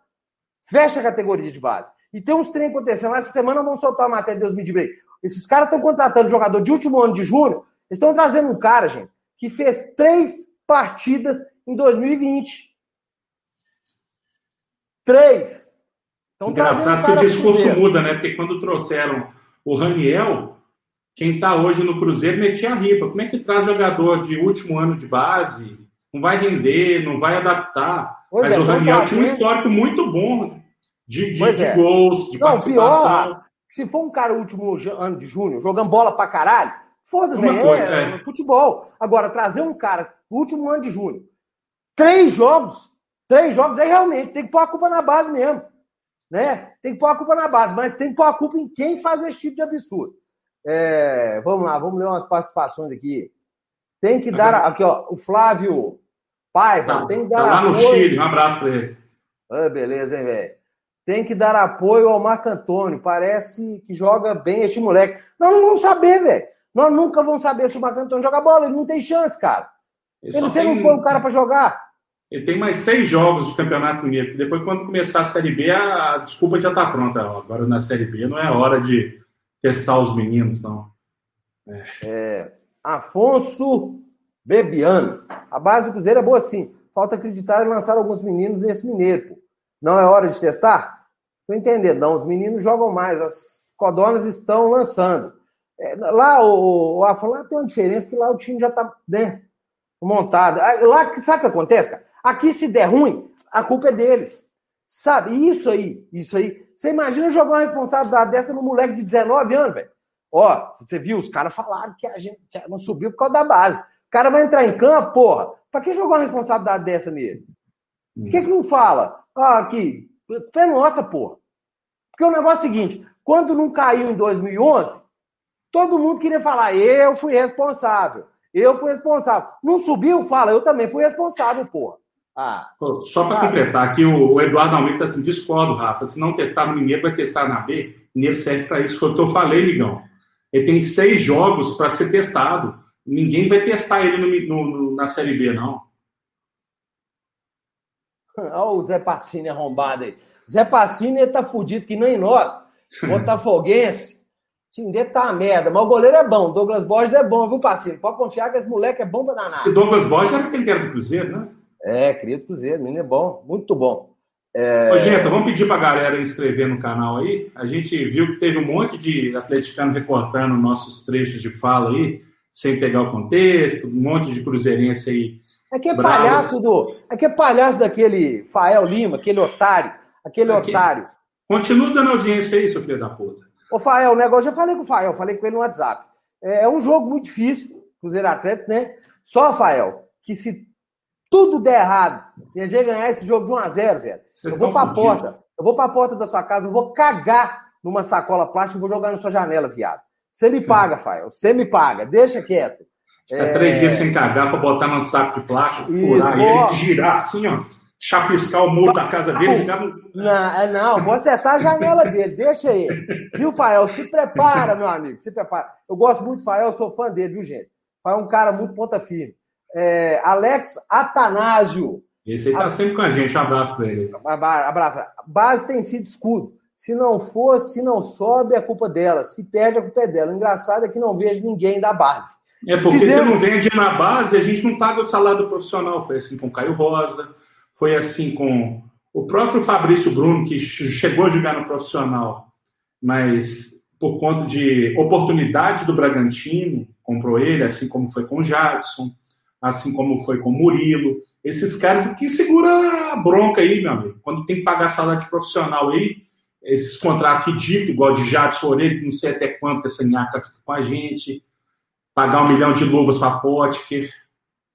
Fecha a categoria de base. E tem uns trem acontecendo. Essa semana vamos soltar a matéria, Deus me diga Esses caras estão contratando jogador de último ano de junho. Eles estão trazendo um cara, gente, que fez três partidas em 2020. Três. Então, Engraçado que o discurso muda, né? Porque quando trouxeram o Raniel, quem está hoje no Cruzeiro metia a ripa. Como é que traz jogador de último ano de base? Não vai render, não vai adaptar. Pois Mas é, o Raniel tinha um histórico muito bom de, de, de é. gols, de não, participação. Pior, se for um cara último ano de junho, jogando bola pra caralho, foda-se, é, é, futebol. Agora, trazer um cara último ano de junho, três jogos, três jogos, aí realmente tem que pôr a culpa na base mesmo né? Tem que pôr a culpa na base, mas tem que pôr a culpa em quem faz esse tipo de absurdo. É, vamos lá, vamos ler umas participações aqui. Tem que dar. Aqui, ó, o Flávio Paiva, tá, tem que dar. Tá lá apoio. no Chile, um abraço para ele. Ah, beleza, hein, velho? Tem que dar apoio ao Marco Antônio. Parece que joga bem este moleque. Nós não vamos saber, velho. Nós nunca vamos saber se o Marco Antônio joga bola. Ele não tem chance, cara. Ele, ele você tem... não põe o cara para jogar. Ele tem mais seis jogos de Campeonato Mineiro. Depois, quando começar a Série B, a, desculpa já está pronta. Agora, na Série B, não é hora de testar os meninos, não. É. É, Afonso Bebiano. A base do Cruzeiro é boa sim. Falta acreditar e lançar alguns meninos nesse Mineiro. Pô. Não é hora de testar? Tô entendendo, não. Os meninos jogam mais. As codonas estão lançando. É, lá, o, o lá tem uma diferença que lá o time já está né, montado. Lá, sabe o que acontece, cara? Aqui, se der ruim, a culpa é deles. Sabe? Isso aí, isso aí. Você imagina jogar uma responsabilidade dessa no moleque de 19 anos, velho. Ó, você viu, os caras falaram que a gente não subiu por causa da base. O cara vai entrar em campo, porra. Pra que jogar uma responsabilidade dessa nele? Por que, que não fala? Ah, aqui, é nossa, porra. Porque o negócio é o seguinte: quando não caiu em 2011, todo mundo queria falar, eu fui responsável. Eu fui responsável. Não subiu? Fala, eu também fui responsável, porra. Ah, Só para completar, aqui o, Eduardo Almeida está assim, discordo, Rafa. Se não testar no Mineiro, vai testar na B. Mineiro serve para isso. Foi o que eu falei, Ligão. Ele tem seis jogos para ser testado. Ninguém vai testar ele no, no, na Série B, não. [LAUGHS] Olha o Zé Pacini arrombado aí. Zé Pacini tá fudido que nem nós. [LAUGHS] Botafoguense. Dele tá uma merda, mas o goleiro é bom. Douglas Borges é bom, viu, Pacini? Pode confiar que esse moleque é bom pra danar. Se Douglas Borges era aquele que era do Cruzeiro, né? É, querido Cruzeiro, menino é bom, muito bom. É... Ô, gente, vamos pedir para a galera inscrever no canal aí. A gente viu que teve um monte de atleticano recortando nossos trechos de fala aí, sem pegar o contexto, um monte de cruzeirense aí. É que é bravo. palhaço do. É que é palhaço daquele Fael Lima, aquele otário. Aquele é otário. Continua dando audiência aí, seu filho da puta. Ô, Fael, o negócio, já falei com o Fael, falei com ele no WhatsApp. É, é um jogo muito difícil, Cruzeiro Atlético, né? Só, Fael, que se tudo der errado, gente ganhar esse jogo de 1 a 0 velho, Vocês eu vou pra fudido. porta, eu vou pra porta da sua casa, eu vou cagar numa sacola plástica e vou jogar na sua janela, viado. Você me paga, Fael, você me paga, deixa quieto. É... três dias sem cagar pra botar num saco de plástico, Isso, furar, e ele girar assim, ó, chapiscar o muro da casa dele, no... Não, é, não, vou acertar a janela dele, deixa ele. Viu, Fael? Se prepara, meu amigo, se prepara. Eu gosto muito do Fael, sou fã dele, viu, gente? Fael é um cara muito ponta firme é, Alex Atanásio. Esse aí está sempre com a gente, um abraço para ele. Abraço. Base tem sido escudo. Se não for, se não sobe, é culpa dela. Se perde, é culpa é dela. O engraçado é que não vejo ninguém da base. É porque Fizemos... se não vende na base, a gente não paga o salário do profissional. Foi assim com o Caio Rosa, foi assim com o próprio Fabrício Bruno, que chegou a jogar no profissional, mas por conta de oportunidade do Bragantino, comprou ele, assim como foi com o Jadson assim como foi com Murilo. Esses caras que segura a bronca aí, meu amigo. Quando tem que pagar salário de profissional aí, esses contratos ridículos, igual de Jadson Orelha, que não sei até quanto essa nhaca fica com a gente, pagar um milhão de luvas para Potker.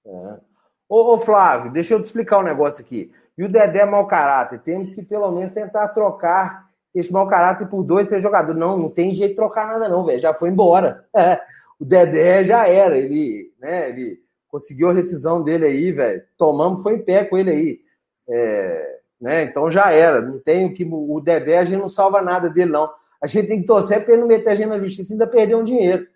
É. Ô, ô, Flávio, deixa eu te explicar um negócio aqui. E o Dedé é mau caráter. Temos que pelo menos tentar trocar esse mau caráter por dois, três jogadores. Não, não tem jeito de trocar nada, não, velho. Já foi embora. É, [LAUGHS] o Dedé já era. Ele, né, ele conseguiu a rescisão dele aí, velho. Tomamos, foi em pé com ele aí. É, né, então já era. Não tem o que. O Dedé, a gente não salva nada dele, não. A gente tem que torcer para ele não meter a gente na justiça e ainda perder um dinheiro.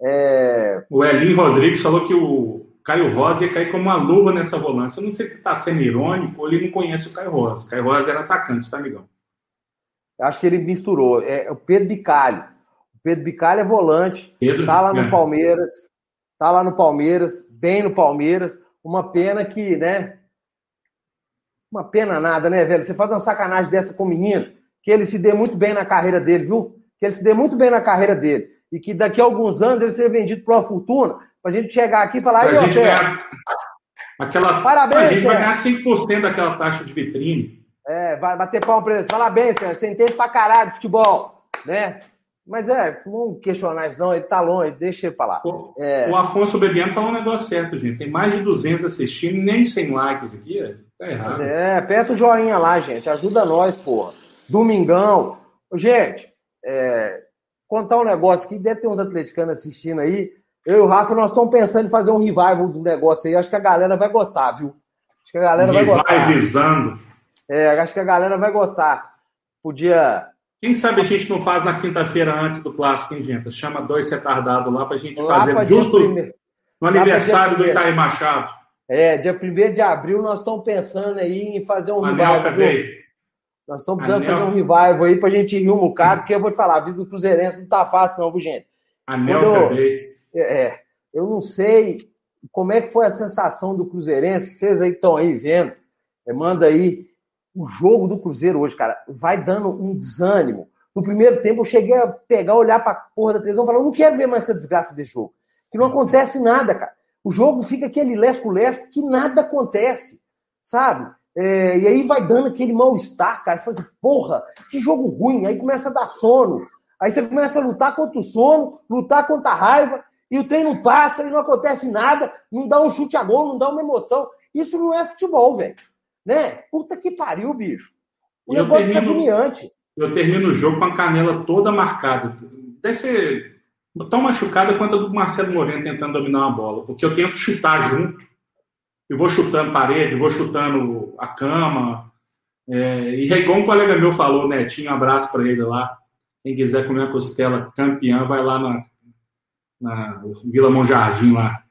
É... O Elinho Rodrigues falou que o Caio Rosa ia cair como uma luva nessa volância. Eu não sei se está sendo irônico ou ele não conhece o Caio Rosa. O Caio Rosa era atacante, tá, amigão? Acho que ele misturou. É o Pedro Bicalho. O Pedro Bicalho é volante. Pedro, tá lá no é. Palmeiras. Tá lá no Palmeiras, bem no Palmeiras. Uma pena que, né? Uma pena nada, né, velho? Você faz uma sacanagem dessa com o menino, que ele se dê muito bem na carreira dele, viu? Que ele se dê muito bem na carreira dele. E que daqui a alguns anos ele seja vendido por uma fortuna, pra gente chegar aqui e falar, aí, você. Aquela... Parabéns, a gente vai ganhar 5% daquela taxa de vitrine. É, vai bater palma pra eles. Parabéns, senhor. Você entende pra caralho de futebol, né? Mas é, não questionar isso, não. Ele tá longe, deixa ele falar. O, é... o Afonso Bebiano falou um negócio certo, gente. Tem mais de 200 assistindo, nem 100 likes aqui. Tá errado. É, aperta o joinha lá, gente. Ajuda nós, porra. Domingão. Gente, é, contar um negócio aqui. Deve ter uns atleticanos assistindo aí. Eu e o Rafa, nós estamos pensando em fazer um revival do negócio aí. Acho que a galera vai gostar, viu? Acho que a galera vai gostar. Revisando. É, acho que a galera vai gostar. Podia. Quem sabe a gente não faz na quinta-feira antes do clássico, hein, gente? Chama dois retardados lá pra gente lá fazer justo prime... no aniversário do Itaí Machado. É, dia 1 de abril nós estamos pensando aí em fazer um revival. Nós estamos precisando Anel... fazer um revival aí pra gente rir um bocado, porque eu vou te falar, a vida do Cruzeirense não tá fácil, não, viu, gente? Anel eu... É, eu não sei como é que foi a sensação do Cruzeirense, vocês aí estão aí vendo, é, manda aí o jogo do Cruzeiro hoje, cara, vai dando um desânimo. No primeiro tempo, eu cheguei a pegar, olhar pra porra da televisão e falar: não quero ver mais essa desgraça desse jogo. Que não acontece nada, cara. O jogo fica aquele lesco-lesco que nada acontece, sabe? É, e aí vai dando aquele mal-estar, cara. Você fala assim, porra, que jogo ruim. Aí começa a dar sono. Aí você começa a lutar contra o sono, lutar contra a raiva, e o trem não passa, e não acontece nada, não dá um chute a gol, não dá uma emoção. Isso não é futebol, velho. Né? Puta que pariu, bicho. O eu negócio termino, é agoniante. Eu termino o jogo com a canela toda marcada. Deve ser tão machucada quanto a do Marcelo Moreno tentando dominar uma bola. Porque eu tento chutar junto. Eu vou chutando parede, vou chutando a cama. É, e é igual um colega meu falou, Netinho, um abraço para ele lá. Quem quiser comer a costela campeã, vai lá na, na Vila Monjardim lá.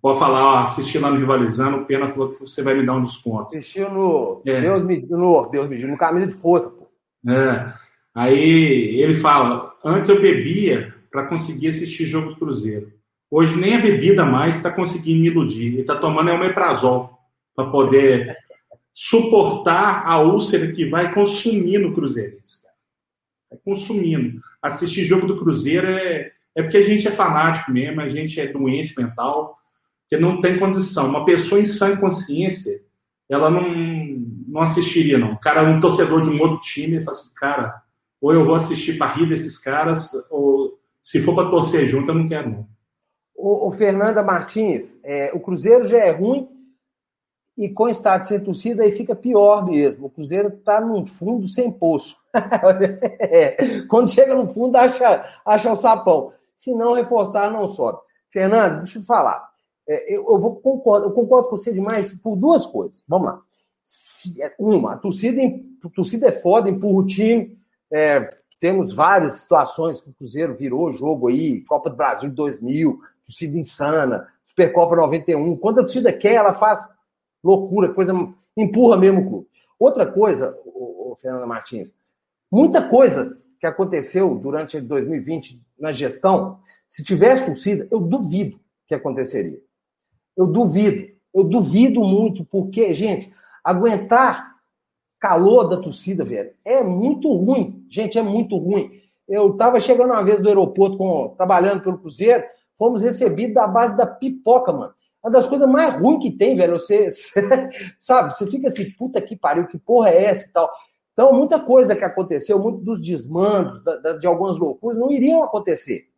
Pode falar, ó, assisti lá no Rivalizando, o Pena falou que você vai me dar um desconto. Assistiu no é. Deus me no Deus me no camisa de força, pô. É. Aí ele fala, antes eu bebia para conseguir assistir jogo do Cruzeiro. Hoje nem a bebida mais está conseguindo me iludir. Ele está tomando é o meprazol para poder suportar a úlcera que vai consumindo o Cruzeiro. Vai consumindo. Assistir jogo do Cruzeiro é, é porque a gente é fanático mesmo, a gente é doente mental que não tem condição. Uma pessoa em sã consciência, ela não, não assistiria, não. O cara, um torcedor de um outro time, fala assim, cara, ou eu vou assistir para rir desses caras, ou se for para torcer junto, eu não quero, não. O, o Fernanda Martins, é, o Cruzeiro já é ruim e com estado sem torcida aí fica pior mesmo. O Cruzeiro está num fundo sem poço. [LAUGHS] É, quando chega no fundo, acha, acha o sapão. Se não reforçar, não sobe. Fernando, deixa eu falar. É, eu, eu, vou concordo, eu concordo com você demais por duas coisas. Vamos lá. É, uma, a torcida, a torcida é foda, empurra o time. É, temos várias situações que o Cruzeiro virou jogo aí, Copa do Brasil de 2000, torcida insana, Supercopa 91. Quando a torcida quer, ela faz loucura, coisa empurra mesmo o clube. Outra coisa, o, o Fernanda Martins, muita coisa que aconteceu durante 2020 na gestão, se tivesse torcida, eu duvido que aconteceria. Eu duvido. Eu duvido muito, porque, gente, aguentar calor da torcida, velho, é muito ruim. Gente, é muito ruim. Eu estava chegando uma vez do aeroporto, com, trabalhando pelo Cruzeiro, fomos recebidos da base da pipoca, mano. Uma das coisas mais ruins que tem, velho. Você, você, [LAUGHS] sabe, você fica assim, puta que pariu, que porra é essa e tal. Então, muita coisa que aconteceu, muito dos desmandos, da, da, de algumas loucuras, não iriam acontecer.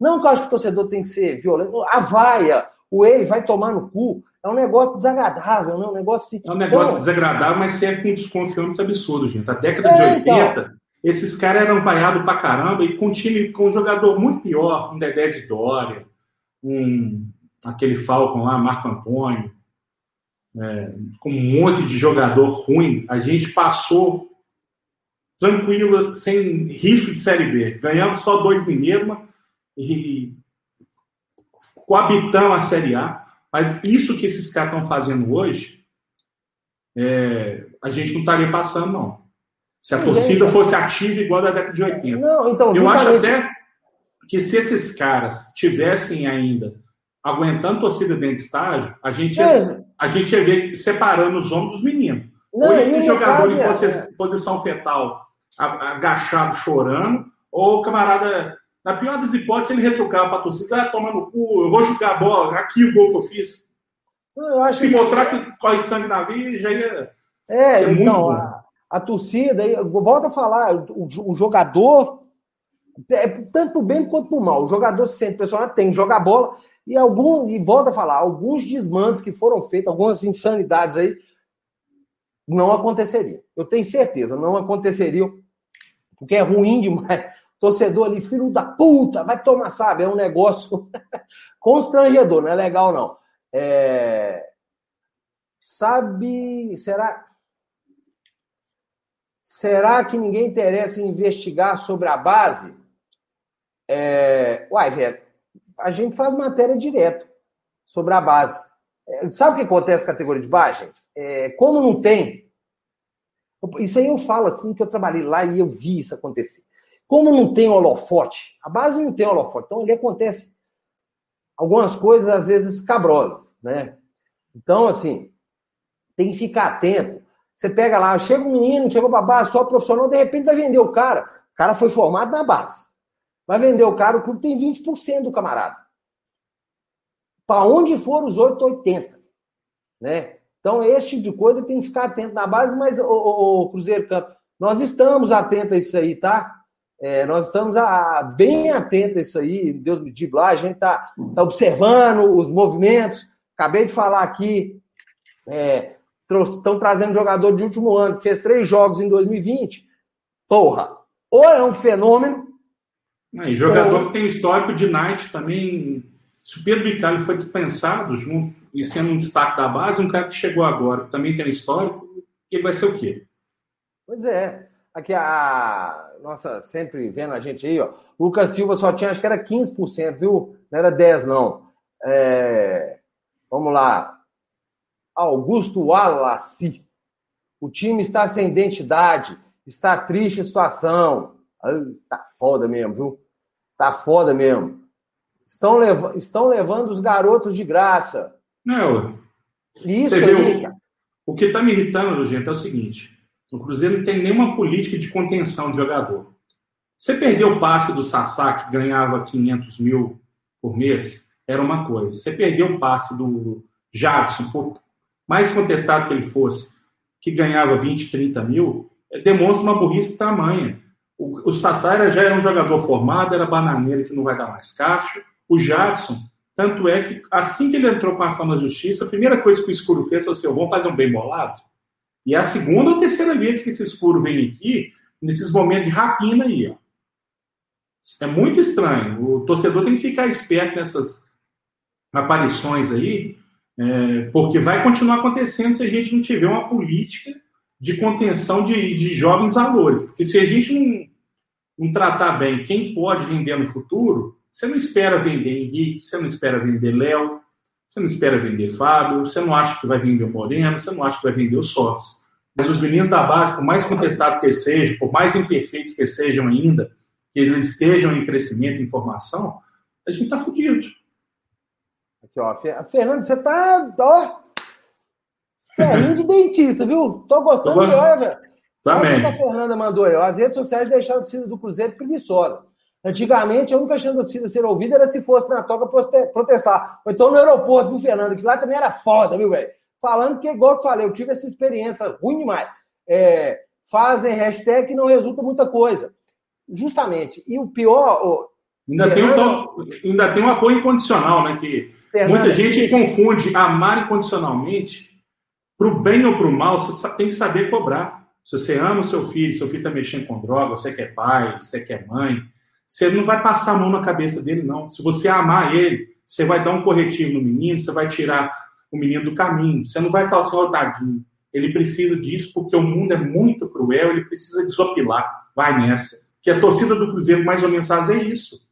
Não que eu acho que o torcedor tem que ser violento. A vaia, o Ei vai tomar no cu. É um negócio desagradável, né? Um negócio assim. É um negócio então, desagradável, mas serve com um desconfiômetro absurdo, gente. A década é, de 80, então... esses caras eram vaiados pra caramba e com um time, com um jogador muito pior, um Dedé de Dória, um, aquele Falcon lá, Marco Antônio, é, com um monte de jogador ruim, a gente passou tranquilo, sem risco de Série B. Ganhamos só dois mineiros e coabitamos a Série A. Mas isso que esses caras estão fazendo hoje, é, a gente não estaria passando, não. Se a mas torcida é, fosse ativa igual da década de 80. Não, então, Eu acho até que se esses caras tivessem ainda aguentando torcida dentro de estágio, a gente ia, é. a gente ia ver separando os homens dos meninos. Não, ou tem jogador em é. posição fetal agachado chorando, ou o camarada, na pior das hipóteses, ele retrucava para a torcida, ah, toma no cu, eu vou jogar a bola, aqui o gol que eu fiz. Eu Se mostrar que... que corre sangue na vida, já ia. É, então, a, a, torcida, volta a falar, o, o jogador, é, tanto bem quanto mal, o jogador se sente pressionado, tem que jogar bola, e algum, e volta a falar, alguns desmandos que foram feitos, algumas insanidades aí, não aconteceriam. Eu tenho certeza, não aconteceriam porque é ruim demais. [LAUGHS] Torcedor ali, filho da puta, vai tomar, sabe? É um negócio [LAUGHS] constrangedor, não é legal, não. É... Sabe, será. Será que ninguém interessa em investigar sobre a base? É... Uai, velho, a gente faz matéria direto sobre a base. É, sabe o que acontece com a categoria de base, gente? É, como não tem isso aí eu falo assim, que eu trabalhei lá e eu vi isso acontecer. Como não tem holofote, a base não tem holofote, então ali acontece algumas coisas, às vezes, cabrosas, né? Então, assim, tem que ficar atento. Você pega lá, chega um menino, chegou para base, só profissional, de repente vai vender o cara. O cara foi formado na base. Vai vender o cara, o clube tem 20% do camarada. Para onde for os 880, né? Então, esse tipo de coisa tem que ficar atento na base, mas, o, Cruzeiro Campo, nós estamos atentos a isso aí, tá? É, nós estamos a, a, bem atentos a isso aí, Deus me diga lá, a gente está tá observando os movimentos. Acabei de falar aqui, é, estão trazendo jogador de último ano, que fez três jogos em 2020. Porra, ou é um fenômeno. E jogador ou... que tem histórico de night também. Se o Pedro Bicalho foi dispensado junto e sendo um destaque da base, um cara que chegou agora, que também tem histórico, ele vai ser o quê? Pois é. Aqui a. Nossa, sempre vendo a gente aí, ó. Lucas Silva só tinha, acho que era 15%, viu? Não era 10%, não. É... Vamos lá. Augusto Wallace. O time está sem identidade. Está triste a situação. Tá foda mesmo, viu? Tá foda mesmo. Estão, lev... Estão levando os garotos de graça. Não, Isso você vê, o, o que está me irritando, gente, é o seguinte: o Cruzeiro não tem nenhuma política de contenção de jogador. Você perdeu o passe do Sassá, que ganhava 500 mil por mês, era uma coisa. Você perdeu o passe do Jadson, por mais contestado que ele fosse, que ganhava 20, 30 mil, é, demonstra uma burrice tamanha. O, o já era um jogador formado, era bananeira que não vai dar mais caixa. O Jadson tanto é que, assim que ele entrou com a ação na justiça, a primeira coisa que o escuro fez foi assim: eu vou fazer um bem bolado. E é a segunda ou terceira vez que esse escuro vem aqui, nesses momentos de rapina aí. Ó. É muito estranho. O torcedor tem que ficar esperto nessas aparições aí, é, porque vai continuar acontecendo se a gente não tiver uma política de contenção de, de jovens valores. Porque se a gente não, não tratar bem quem pode render no futuro, você não espera vender Henrique, você não espera vender Léo, você não espera vender Fábio, você não acha que vai vender o Moreno, você não acha que vai vender o Sócrates. Mas os meninos da base, por mais contestados que sejam, por mais imperfeitos que sejam ainda, que eles estejam em crescimento em formação, a gente tá fudido. Aqui, ó. Fernando, você tá. Ó, ferrinho de dentista, viu? Tô gostando de olha, velho. Também. A Fernanda mandou aí. As redes sociais deixaram o time do Cruzeiro preguiçosa. Antigamente, a única chance do Cida ser ouvido era se fosse na toca protestar. Ou então no aeroporto, viu, Fernando? Que lá também era foda, viu, velho? Falando que, igual eu falei, eu tive essa experiência ruim demais. É, fazem hashtag e não resulta muita coisa. Justamente. E o pior. ainda, Fernando... tem um, ainda tem um apoio incondicional, né? Que Fernando, muita gente confunde amar incondicionalmente. Para o bem ou para o mal, você tem que saber cobrar. Se você ama o seu filho, seu filho está mexendo com droga, você que é pai, você que é mãe, você não vai passar a mão na cabeça dele, não. Se você amar ele, você vai dar um corretivo no menino, você vai tirar o menino do caminho. Você não vai falar assim, tadinho, ele precisa disso porque o mundo é muito cruel, ele precisa desopilar. Vai nessa. Que a torcida do Cruzeiro mais ou menos faz é isso.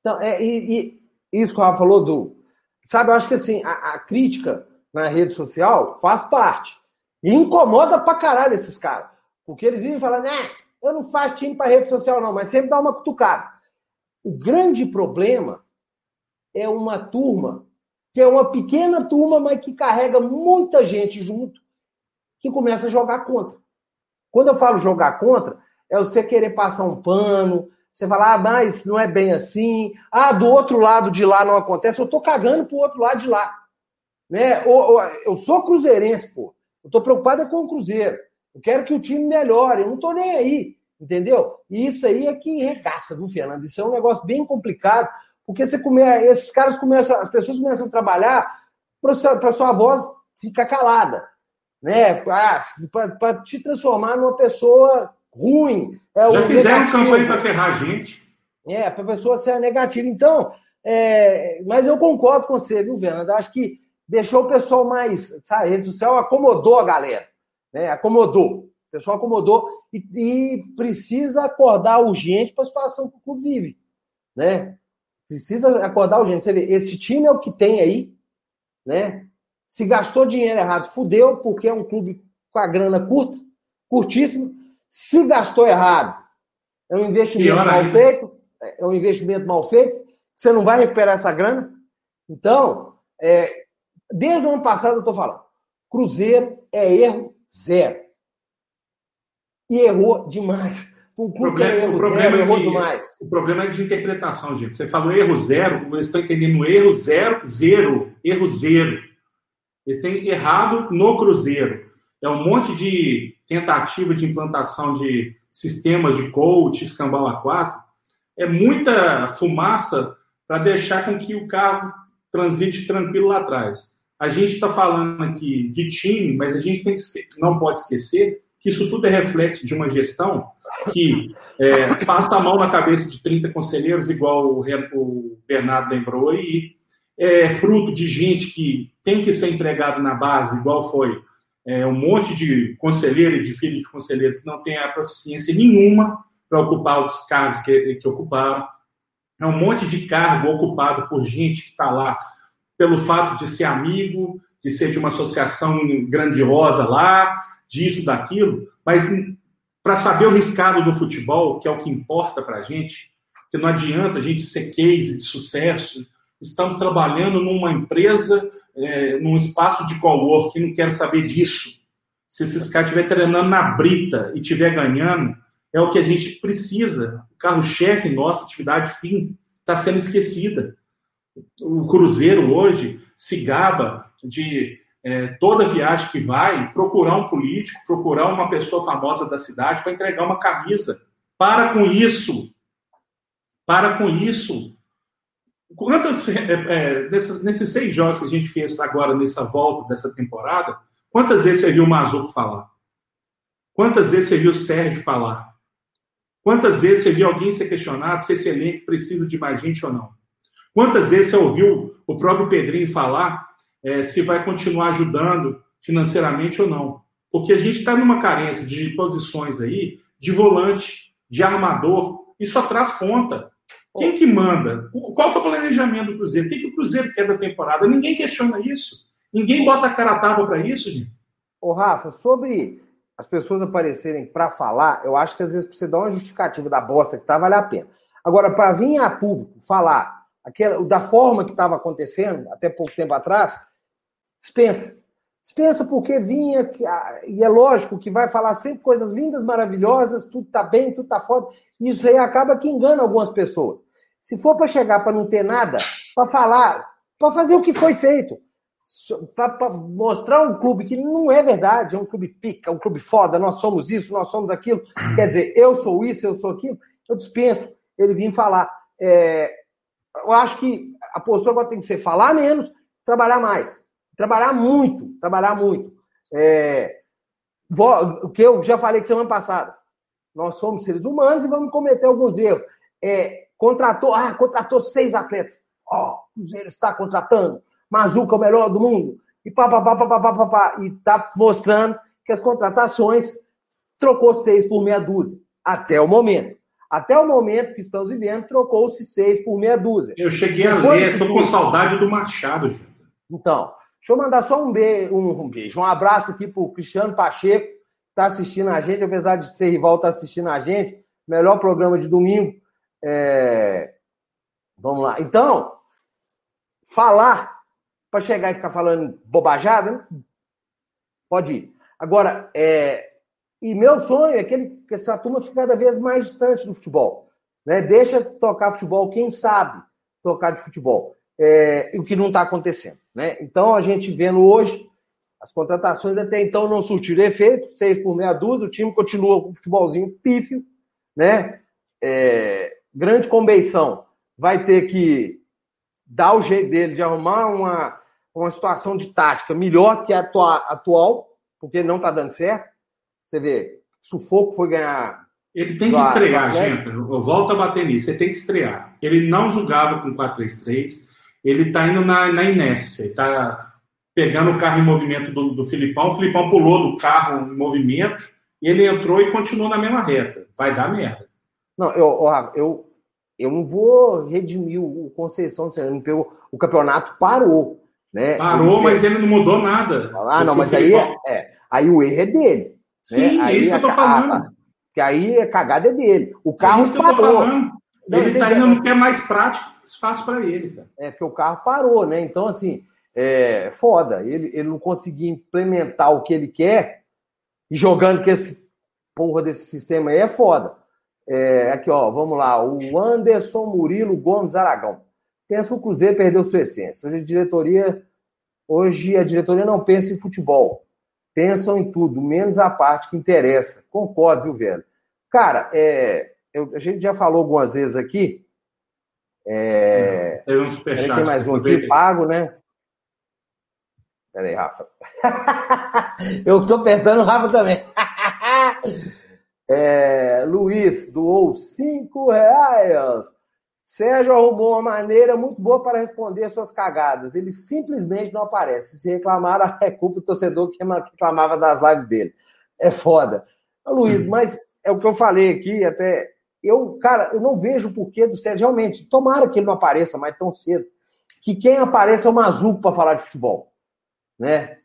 Então, é, e, e isso que o Rafa falou do. Sabe, eu acho que assim, a, a crítica na rede social faz parte. E incomoda pra caralho esses caras. Porque eles vivem falando, né, eu não faço time pra rede social, não, mas sempre dá uma cutucada. O grande problema é uma turma, que é uma pequena turma, mas que carrega muita gente junto, que começa a jogar contra. Quando eu falo jogar contra, é você querer passar um pano, você falar, ah, mas não é bem assim, ah, do outro lado de lá não acontece, eu tô cagando pro outro lado de lá. Né? Eu sou cruzeirense, pô. Eu tô preocupado é com o Cruzeiro. Eu quero que o time melhore, eu não tô nem aí, entendeu? E isso aí é que regaça, viu, Fernando? Isso é um negócio bem complicado, porque você come... esses caras começam, as pessoas começam a trabalhar para sua voz ficar calada, né? Para te transformar numa pessoa ruim. É Já fizeram negativo. campanha para ferrar a gente. É, para a pessoa ser negativa. Então, é... mas eu concordo com você, viu, Fernando? Acho que deixou o pessoal mais. Sabe, a rede social acomodou a galera. Né? Acomodou. O pessoal acomodou e, e precisa acordar urgente para a situação que o clube vive. Né? Precisa acordar urgente. Você vê, esse time é o que tem aí, né? Se gastou dinheiro errado, fudeu, porque é um clube com a grana curta, curtíssima. Se gastou errado, é um investimento mal ainda. feito, é um investimento mal feito, você não vai recuperar essa grana. Então, é, Desde o ano passado eu estou falando. Cruzeiro é erro zero. E errou demais. O, problema, é erro o problema zero, é errou demais. O problema é de interpretação, gente. Você falou erro zero, eles estão entendendo erro zero, zero. Erro zero. Eles têm errado no Cruzeiro. É um monte de tentativa de implantação de sistemas de coach, escambau a 4. É muita fumaça para deixar com que o carro transite tranquilo lá atrás. A gente está falando aqui de time, mas a gente tem que, não pode esquecer que isso tudo é reflexo de uma gestão que é, passa a mão na cabeça de 30 conselheiros, igual o, o Bernardo lembrou, e é fruto de gente que tem que ser empregado na base, igual foi é, um monte de conselheiro e de filho de conselheiro que não tem a proficiência nenhuma para ocupar os cargos que, que ocuparam. É um monte de cargo ocupado por gente que está lá pelo fato de ser amigo, de ser de uma associação grandiosa lá, disso, daquilo, mas para saber o riscado do futebol, que é o que importa para a gente, que não adianta a gente ser case de sucesso, estamos trabalhando numa empresa, é, num espaço de coworking, não quero saber disso. Se esses caras estiverem treinando na brita e estiver ganhando, é o que a gente precisa. O carro-chefe, nossa atividade fim, está sendo esquecida o Cruzeiro hoje se gaba de é, toda viagem que vai procurar um político, procurar uma pessoa famosa da cidade para entregar uma camisa. Para com isso. Para com isso. Quantas, é, é, nesses, nesses seis jogos que a gente fez agora, nessa volta dessa temporada, quantas vezes você viu o Mazuco falar? Quantas vezes você viu o Sérgio falar? Quantas vezes você viu alguém ser questionado se esse elenco precisa de mais gente ou não? Quantas vezes você ouviu o próprio Pedrinho falar é, se vai continuar ajudando financeiramente ou não? Porque a gente está numa carência de posições aí, de volante, de armador, e só traz conta. Quem que manda? Qual que é o planejamento do Cruzeiro? O que, o Cruzeiro quer da temporada? Ninguém questiona isso. Ninguém bota a cara a tapa para isso, gente. Ô, Rafa, sobre as pessoas aparecerem para falar, eu acho que às vezes você dar uma justificativa da bosta que tá, vale a pena. Agora, para vir a público falar aquela, da forma que estava acontecendo até pouco tempo atrás, dispensa. Dispensa porque vinha, e é lógico que vai falar sempre coisas lindas, maravilhosas, tudo tá bem, tudo tá foda. Isso aí acaba que engana algumas pessoas. Se for para chegar para não ter nada, para falar, para fazer o que foi feito, para mostrar um clube que não é verdade, é um clube pica, um clube foda, nós somos isso, nós somos aquilo. Quer dizer, eu sou isso, eu sou aquilo. Eu dispenso ele vir falar. É, eu acho que a postura agora tem que ser falar menos, trabalhar mais. Trabalhar muito, trabalhar muito. É... o que eu já falei que semana passada. Nós somos seres humanos e vamos cometer alguns erros. É, contratou, ah, contratou seis atletas. Ó, oh, o Cruzeiro está contratando. Mazuca é o melhor do mundo. E pá, pá, pá, pá, pá, pá, pá, E tá mostrando que as contratações trocou seis por meia dúzia. Até o momento. Até o momento que estamos vivendo, trocou-se seis por meia dúzia. Eu cheguei a ler, estou com saudade do Machado. Gente. Então, deixa eu mandar só um beijo, um, beijo, um abraço aqui pro Cristiano Pacheco, que está assistindo a gente, apesar de ser rival, está assistindo a gente. Melhor programa de domingo. É... Vamos lá. Então, falar para chegar e ficar falando bobajada, né? pode ir. Agora, é... e meu sonho é que, ele, que essa turma fique cada vez mais distante do futebol. Né? Deixa tocar futebol quem sabe tocar de futebol é, o que não está acontecendo. Né? Então, a gente vendo hoje, as contratações até então não surtiram efeito, seis por meia dúzia, o time continua com o futebolzinho pífio, né? É, grande convenção vai ter que dar o jeito dele de arrumar uma, uma situação de tática melhor que a atual, porque não está dando certo. Você vê, sufoco foi ganhar. Ele tem que estrear, gente. Eu volto a bater nisso. Ele tem que estrear. Ele não jogava com 4-3-3 ele está indo na, na inércia, está pegando o carro em movimento do, do Filipão, o Filipão pulou do carro em movimento, e ele entrou e continuou na mesma reta. Vai dar merda. Não, eu, eu, eu não vou redimir o Conceição, o campeonato parou. Né? Parou, ele, mas ele não mudou nada. Ah, não, mas aí, é, é, aí o erro é dele. Sim, né? é isso que eu tô falando. Que aí a cagada é dele. O carro é parou. Não, ele está indo no que é mais prático, fácil para ele. Cara. É, porque o carro parou, né? Então, assim, é foda. Ele, ele não conseguia implementar o que ele quer e jogando com esse porra desse sistema aí é foda. É, aqui, ó, vamos lá. O Anderson Murilo Gomes Aragão. Pensa que o Cruzeiro perdeu sua essência. Hoje a diretoria, hoje a diretoria não pensa em futebol. Pensam em tudo, menos a parte que interessa. Concordo, viu, velho? Cara, é, eu, a gente já falou algumas vezes aqui. É, tem um superchat. Tem mais um aqui, pago, né? Pera aí, Rafa. [LAUGHS] eu estou apertando o Rafa também. [LAUGHS] é, Luiz doou cinco reais. Sérgio arrumou uma maneira muito boa para responder suas cagadas. Ele simplesmente não aparece. Se reclamar, [LAUGHS] é culpa do torcedor que reclamava das lives dele. É foda. Luiz, uhum. mas é o que eu falei aqui, até eu, cara, eu não vejo o porquê do Sérgio realmente. Tomara que ele não apareça mais tão cedo. Que quem apareça é o Mazuco para falar de futebol. Né?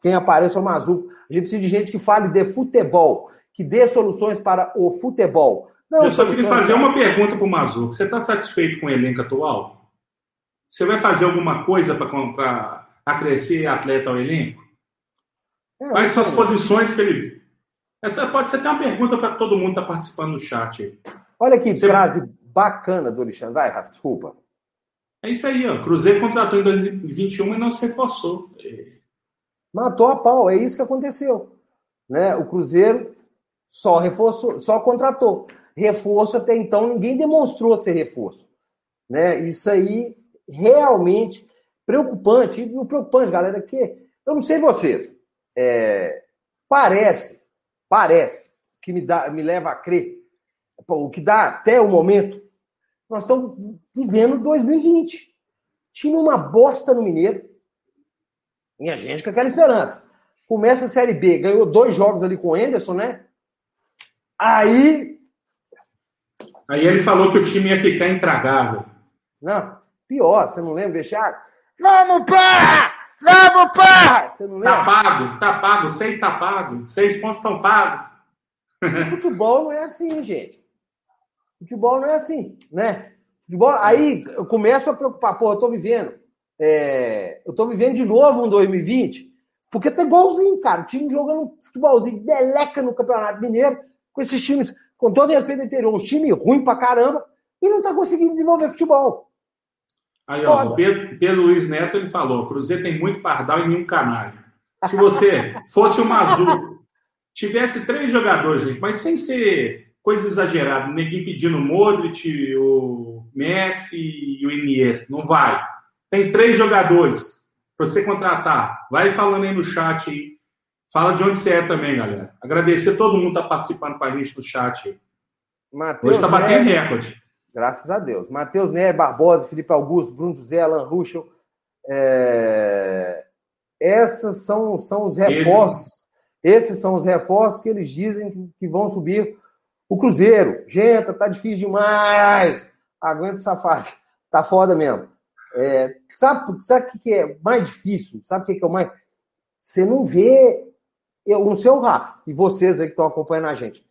Quem apareça é o Mazuco. A gente precisa de gente que fale de futebol, que dê soluções para o futebol. Não eu só queria fazer uma pergunta para o Mazuco. Você está satisfeito com o elenco atual? Você vai fazer alguma coisa para acrescer atleta ao elenco? É, Quais são as posições que ele. Essa pode ser até uma pergunta para todo mundo que está participando do chat. Olha que Você... frase bacana do Alexandre. Vai, Rafa, desculpa. É isso aí, ó. Cruzeiro contratou em 2021 e não se reforçou. Matou a pau, é isso que aconteceu. Né? O Cruzeiro só reforçou, só contratou. Reforço até então ninguém demonstrou ser reforço. Né? Isso aí realmente preocupante. E o preocupante, galera, é que eu não sei vocês. É, parece, parece que me, dá, me leva a crer o que dá até o momento, nós estamos vivendo 2020. Tinha uma bosta no Mineiro. Minha gente com aquela esperança. Começa a Série B, ganhou dois jogos ali com o Anderson, né? Aí. Aí ele falou que o time ia ficar intragável. Não, pior, você não lembra, Bechara? Vamos, pá! Vamos, pá! Você não tá lembra? Tá pago, tá pago, seis tá pago, seis pontos estão pagos. O futebol não é assim, gente. Futebol não é assim, né? Futebol, aí eu começo a preocupar, pô, eu tô vivendo. É, eu tô vivendo de novo um 2020, porque tá igualzinho, cara. O time jogando futebolzinho, deleca no Campeonato Mineiro, com esses times, com todo respeito ao interior, um time ruim pra caramba, e não tá conseguindo desenvolver futebol. Aí, ó, o Pedro, Pedro Luiz Neto ele falou: Cruzeiro tem muito pardal e nenhum canalha. Se você [LAUGHS] fosse o Mazu, tivesse três jogadores, gente, mas sem ser coisa exagerada. Ninguém pedindo o Modric, o Messi e o Iniesta. Não vai. Tem três jogadores para você contratar. Vai falando aí no chat aí. Fala de onde você é também, galera. Agradecer todo mundo que está participando com a gente no chat. Mateus Hoje está batendo recorde. Graças a Deus. Matheus Nery, Barbosa, Felipe Augusto, Bruno José, Alan Ruschel. É... Essas são, são os reforços. Esses são os reforços que eles dizem que, vão subir o Cruzeiro. Gente, tá difícil demais. Aguenta essa fase. [LAUGHS] Tá foda mesmo. É, sabe sabe o que, que é mais difícil? Sabe o que, que é o mais. Você não vê. Eu não sei o Rafa e vocês aí que estão acompanhando a gente.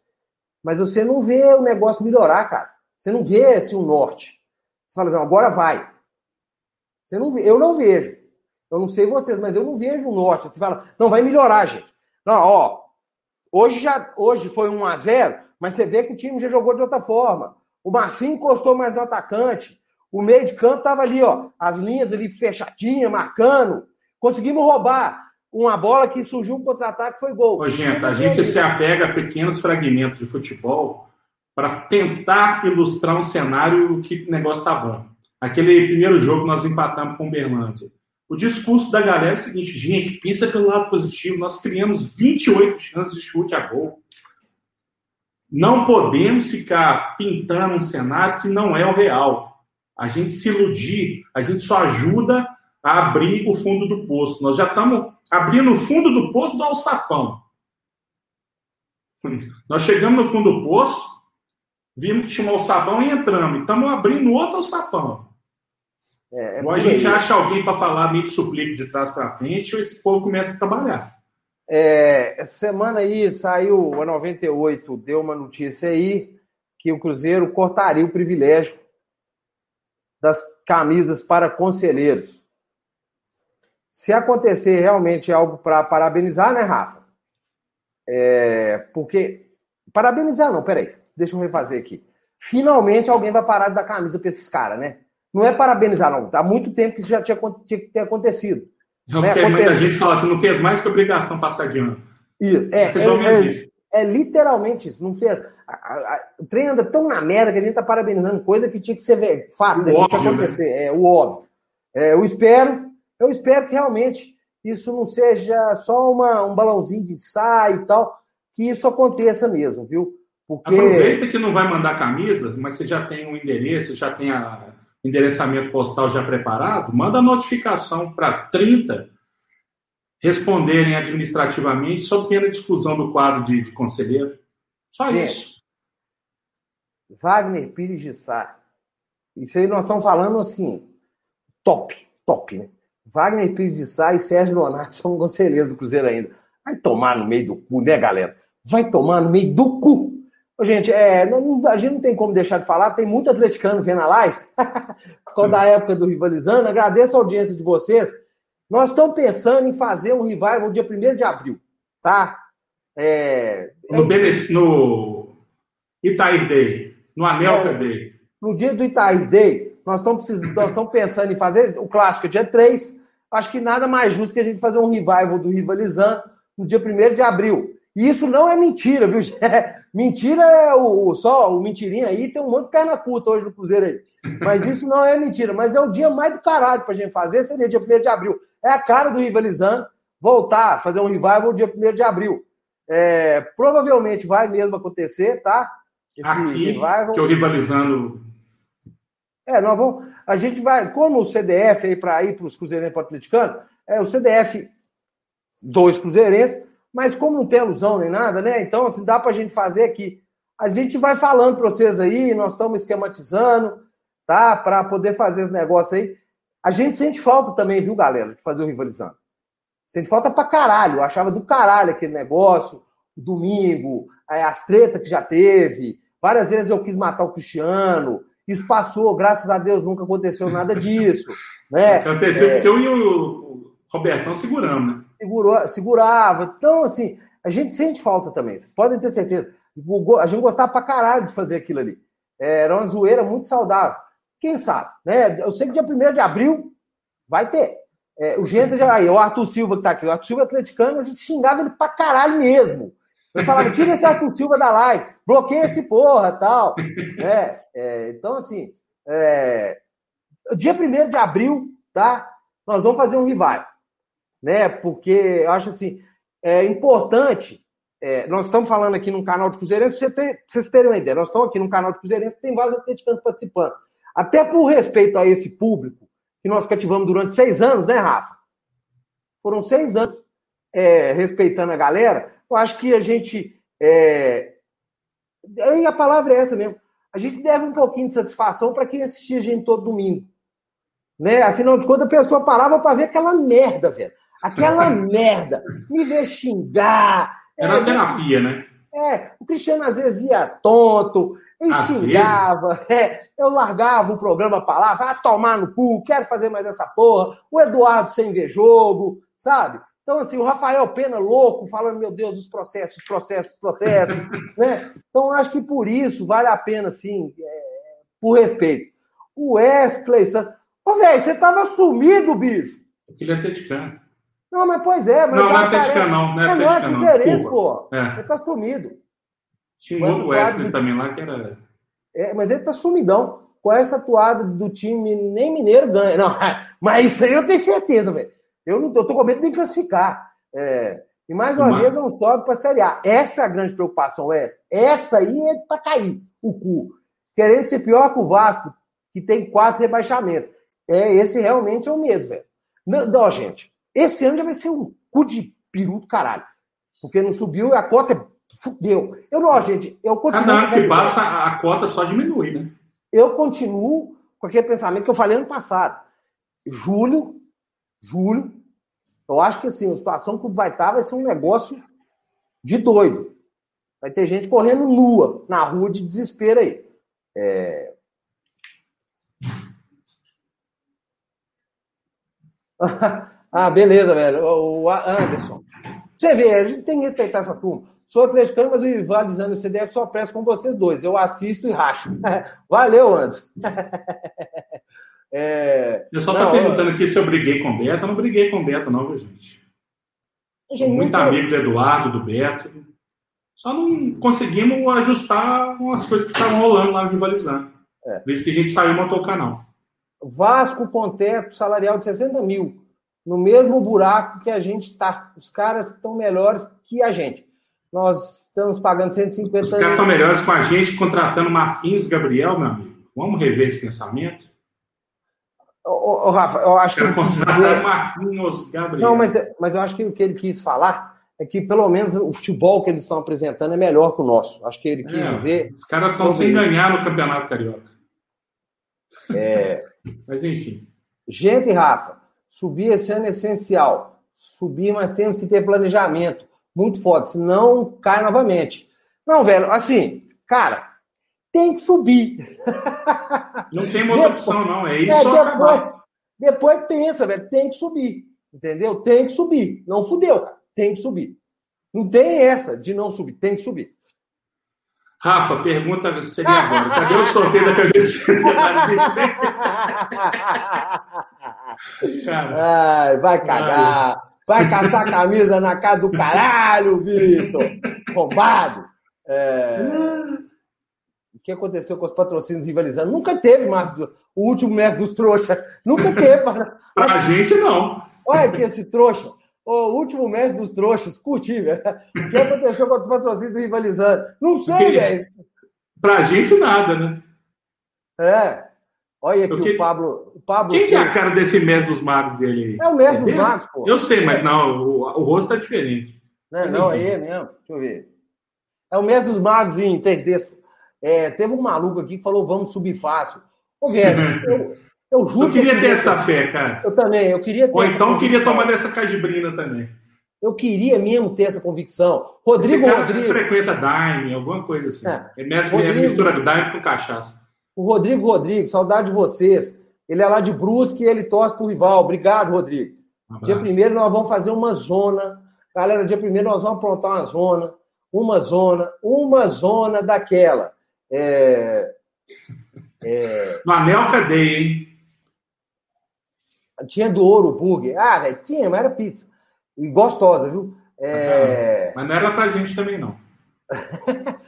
Mas você não vê o negócio melhorar, cara. Você não vê assim, o norte. Você fala assim, agora vai. Você não eu não vejo. Eu não sei vocês, mas eu não vejo o norte. Você fala, não, vai melhorar, gente. Não, ó. Hoje, já, hoje foi 1 a 0 mas você vê que o time já jogou de outra forma. O Marcinho encostou mais no atacante. O meio de campo estava ali, ó, as linhas ali fechadinhas, marcando. Conseguimos roubar uma bola que surgiu um contra-ataque, foi gol. Ô, gente, a gente se apega a pequenos fragmentos de futebol para tentar ilustrar um cenário que o negócio tá bom. Aquele primeiro jogo nós empatamos com o Berlândia. O discurso da galera é o seguinte, gente, pensa pelo lado positivo, nós criamos 28 chances de chute a gol. Não podemos ficar pintando um cenário que não é o real. A gente se iludir, a gente só ajuda a abrir o fundo do poço. Nós já estamos abrindo o fundo do poço do alçapão. Nós chegamos no fundo do poço, vimos que tinha um alçapão e entramos. Estamos abrindo outro alçapão. É, é Ou a gente aí. acha alguém para falar meio de suplique de trás para frente, ou esse povo começa a trabalhar. É, essa semana aí saiu a 98, deu uma notícia aí que o Cruzeiro cortaria o privilégio das camisas para conselheiros. Se acontecer realmente algo para parabenizar, né, Rafa? É, porque. Parabenizar, não, peraí. Deixa eu refazer aqui. Finalmente alguém vai parar de dar camisa para esses caras, né? Não é parabenizar, não. Há muito tempo que isso já tinha, tinha que ter acontecido. Não, né? Acontece... muita gente fala assim, não fez mais que obrigação passar de ano. Isso, é, é, é, é, literalmente isso. Não fez. A, a, a, o trem anda tão na merda que a gente tá parabenizando coisa que tinha que ser fato, né? tinha que né? acontecer. Né? É o óbvio. É, eu espero, eu espero que realmente isso não seja só uma, um balãozinho de ensaio e tal, que isso aconteça mesmo, viu? Porque... Aproveita que não vai mandar camisas, mas você já tem um endereço, já tem a endereçamento postal já preparado, manda notificação para 30 responderem administrativamente sob pena de exclusão do quadro de, de conselheiro. Só Gente, isso. Wagner Pires de Sá. Isso aí nós estamos falando assim, top, top, né? Wagner Pires de Sá e Sérgio Leonardo são conselheiros do Cruzeiro ainda. Vai tomar no meio do cu, né, galera? Vai tomar no meio do cu. Gente, é, não, a gente não tem como deixar de falar, tem muito atleticano vendo a live, [LAUGHS] quando da época do Rivalizando. Agradeço a audiência de vocês. Nós estamos pensando em fazer um revival no dia 1 de abril, tá? É, no, é... no Itair Day, no Anelca é, Day. No dia do Itair Day, nós estamos, nós estamos pensando em fazer o clássico dia 3. Acho que nada mais justo que a gente fazer um revival do Rivalizando no dia 1 de abril. E isso não é mentira, viu? [LAUGHS] É, mentira é o, só o mentirinho aí, tem um monte de perna curta hoje no Cruzeiro aí. Mas [LAUGHS] isso não é mentira. Mas é o dia mais do caralho pra gente fazer, seria dia 1 de abril. É a cara do rivalizando voltar, fazer um revival dia 1 de abril. É, provavelmente vai mesmo acontecer, tá? Esse Aqui, revival. que o rivalizando. É, nós vamos. A gente vai, como o CDF aí para ir para os Cruzeirenses para o Atleticano, é o CDF dois Cruzeirenses mas como não tem alusão nem nada, né? Então, assim, dá para a gente fazer aqui. A gente vai falando para vocês aí, nós estamos esquematizando, tá? Para poder fazer esse negócio aí. A gente sente falta também, viu, galera, de fazer o rivalizando. Sente falta pra caralho. Eu achava do caralho aquele negócio, o domingo, as tretas que já teve. Várias vezes eu quis matar o Cristiano. Isso passou, graças a Deus nunca aconteceu nada disso. Né? Aconteceu é... porque eu e o Robertão seguramos, né? segurou, segurava. Então, assim, a gente sente falta também, vocês podem ter certeza. A gente gostava pra caralho de fazer aquilo ali. Era uma zoeira muito saudável. Quem sabe, né? Eu sei que dia 1 de abril vai ter. É, o Genta já. Aí, o Arthur Silva que tá aqui. O Arthur Silva é atleticano, a gente xingava ele pra caralho mesmo. Eu falava, tira esse Arthur Silva da live, bloqueia esse porra tal. É, é, então, assim, é, dia 1 de abril, tá? Nós vamos fazer um rival né? Porque eu acho assim, é importante. É, nós estamos falando aqui num canal de Cruzeirense, você vocês terem uma ideia, nós estamos aqui num canal de Cruzeirense, tem vários atleticanos participando. Até por respeito a esse público que nós cativamos durante seis anos, né, Rafa? Foram seis anos é, respeitando a galera. Eu acho que a gente. É... E a palavra é essa mesmo. A gente deve um pouquinho de satisfação para quem assistia a gente todo domingo. Né? Afinal de contas, a pessoa parava para ver aquela merda, velho. Aquela [LAUGHS] merda. Me ver xingar. Era é, terapia, né? É, o Cristiano às vezes ia tonto, eu xingava, é, eu largava o programa para lá, vai tomar no cu, quero fazer mais essa porra. O Eduardo sem ver jogo, sabe? Então, assim, o Rafael Pena louco, falando, meu Deus, os processos, os processos, os processos, [LAUGHS] né? Então, acho que por isso vale a pena, assim, é, por respeito. O Wesley, Ô, velho, você tava sumido, bicho. Aquele é atleticano. Não, mas pois é. Mas não, não é atleticano, não. Não é, é atleticano, não. pô. É. Ele tá sumido. Tinha um outro Wesley também lá que era... É, mas ele tá sumidão. Com essa atuada do time, nem Mineiro ganha. Não, [LAUGHS] mas isso aí eu tenho certeza, velho. Eu, não, tô com medo de classificar. É, e mais uma mas... vez não sobe para a Série A. Essa é a grande preocupação, essa. Essa aí é para cair o cu. Querendo ser pior que o Vasco, que tem quatro rebaixamentos. É, esse realmente é o medo, velho. Não, não, gente, esse ano já vai ser um cu de peru do caralho. Porque não subiu a cota fudeu. Eu não, gente, eu continuo. Cada ano que passa, a cota só diminui, né? Eu continuo com aquele pensamento que eu falei ano passado. Julho, julho, eu acho que assim, a situação que vai estar vai ser um negócio de doido. Vai ter gente correndo nua na rua de desespero aí. É... [LAUGHS] ah, beleza, velho. O Anderson. Você vê, a gente tem que respeitar essa turma. Sou atleticano, mas o que o CDF só presta com vocês dois. Eu assisto e racho. [LAUGHS] Valeu, Anderson. [LAUGHS] É... Eu só estou perguntando aqui se eu briguei com o Beto. Eu não briguei com o Beto, não, viu, gente? Sou muito amigo do Eduardo, do Beto. Só não conseguimos ajustar umas coisas que estavam rolando lá rivalizando. É. Por isso que a gente saiu e montou o canal. Vasco com teto salarial de 60 mil. No mesmo buraco que a gente está. Os caras estão melhores que a gente. Nós estamos pagando 150 Os caras estão melhores com a gente contratando Marquinhos Gabriel, meu amigo. Vamos rever esse pensamento? Ô, ô, Rafa, eu acho que. Dizer... Marquinhos Gabriel. Não, mas, mas eu acho que o que ele quis falar é que pelo menos o futebol que eles estão apresentando é melhor que o nosso. Acho que ele quis é, dizer. Os caras estão sem ganhar no Campeonato Carioca. É... [LAUGHS] mas enfim. Gente, Rafa, subir esse ano é essencial. Subir, mas temos que ter planejamento muito forte, senão cai novamente. Não, velho, assim, cara, tem que subir. Não tem outra opção, não. É isso é, depois, depois pensa, velho, tem que subir. Entendeu? Tem que subir. Não fudeu, cara. Tem que subir. Não tem essa de não subir, tem que subir. Rafa, pergunta seria agora. Cadê o sorteio da cabeça? [LAUGHS] Ai, vai cagar. Vai caçar camisa na casa do caralho, Vitor. Roubado. É que aconteceu com os patrocínios rivalizando? Nunca teve mais do, o último mês dos trouxas. Nunca teve. [LAUGHS] Para a gente, não. Olha aqui esse trouxa. O último mês dos trouxas. Curti, velho. O que aconteceu com os patrocínios rivalizando? Não sei, velho. Para a gente, nada, né? É. Olha aqui que... o Pablo. O Pablo Quem que é a cara desse mês dos magos dele aí? É o é dos magos, pô. Eu sei, mas não, o, o rosto tá diferente. Não, não, é mesmo. Deixa eu ver. É o mês dos magos em 3D. É, teve um maluco aqui que falou, vamos subir fácil. Ô, velho, [LAUGHS] eu, eu juro. Eu queria ter essa fé, cara. Eu também, eu queria ter Ou então eu queria tomar dessa cajibrina também. Eu queria mesmo ter essa convicção. Rodrigo Esse Rodrigo. frequenta Daime, alguma coisa assim. É, é, Rodrigo, mistura de Daime com cachaça. O Rodrigo Rodrigues, saudade de vocês. Ele é lá de Brusque e ele torce pro rival. Obrigado, Rodrigo. Um dia primeiro nós vamos fazer uma zona. Galera, dia primeiro nós vamos aprontar uma zona. Uma zona, uma zona daquela. É, é... No Anel, cadê, hein? Tinha do ouro o burger. Ah, velho, tinha, mas era pizza. E gostosa, viu? É... Mas não era pra gente também, não. [LAUGHS]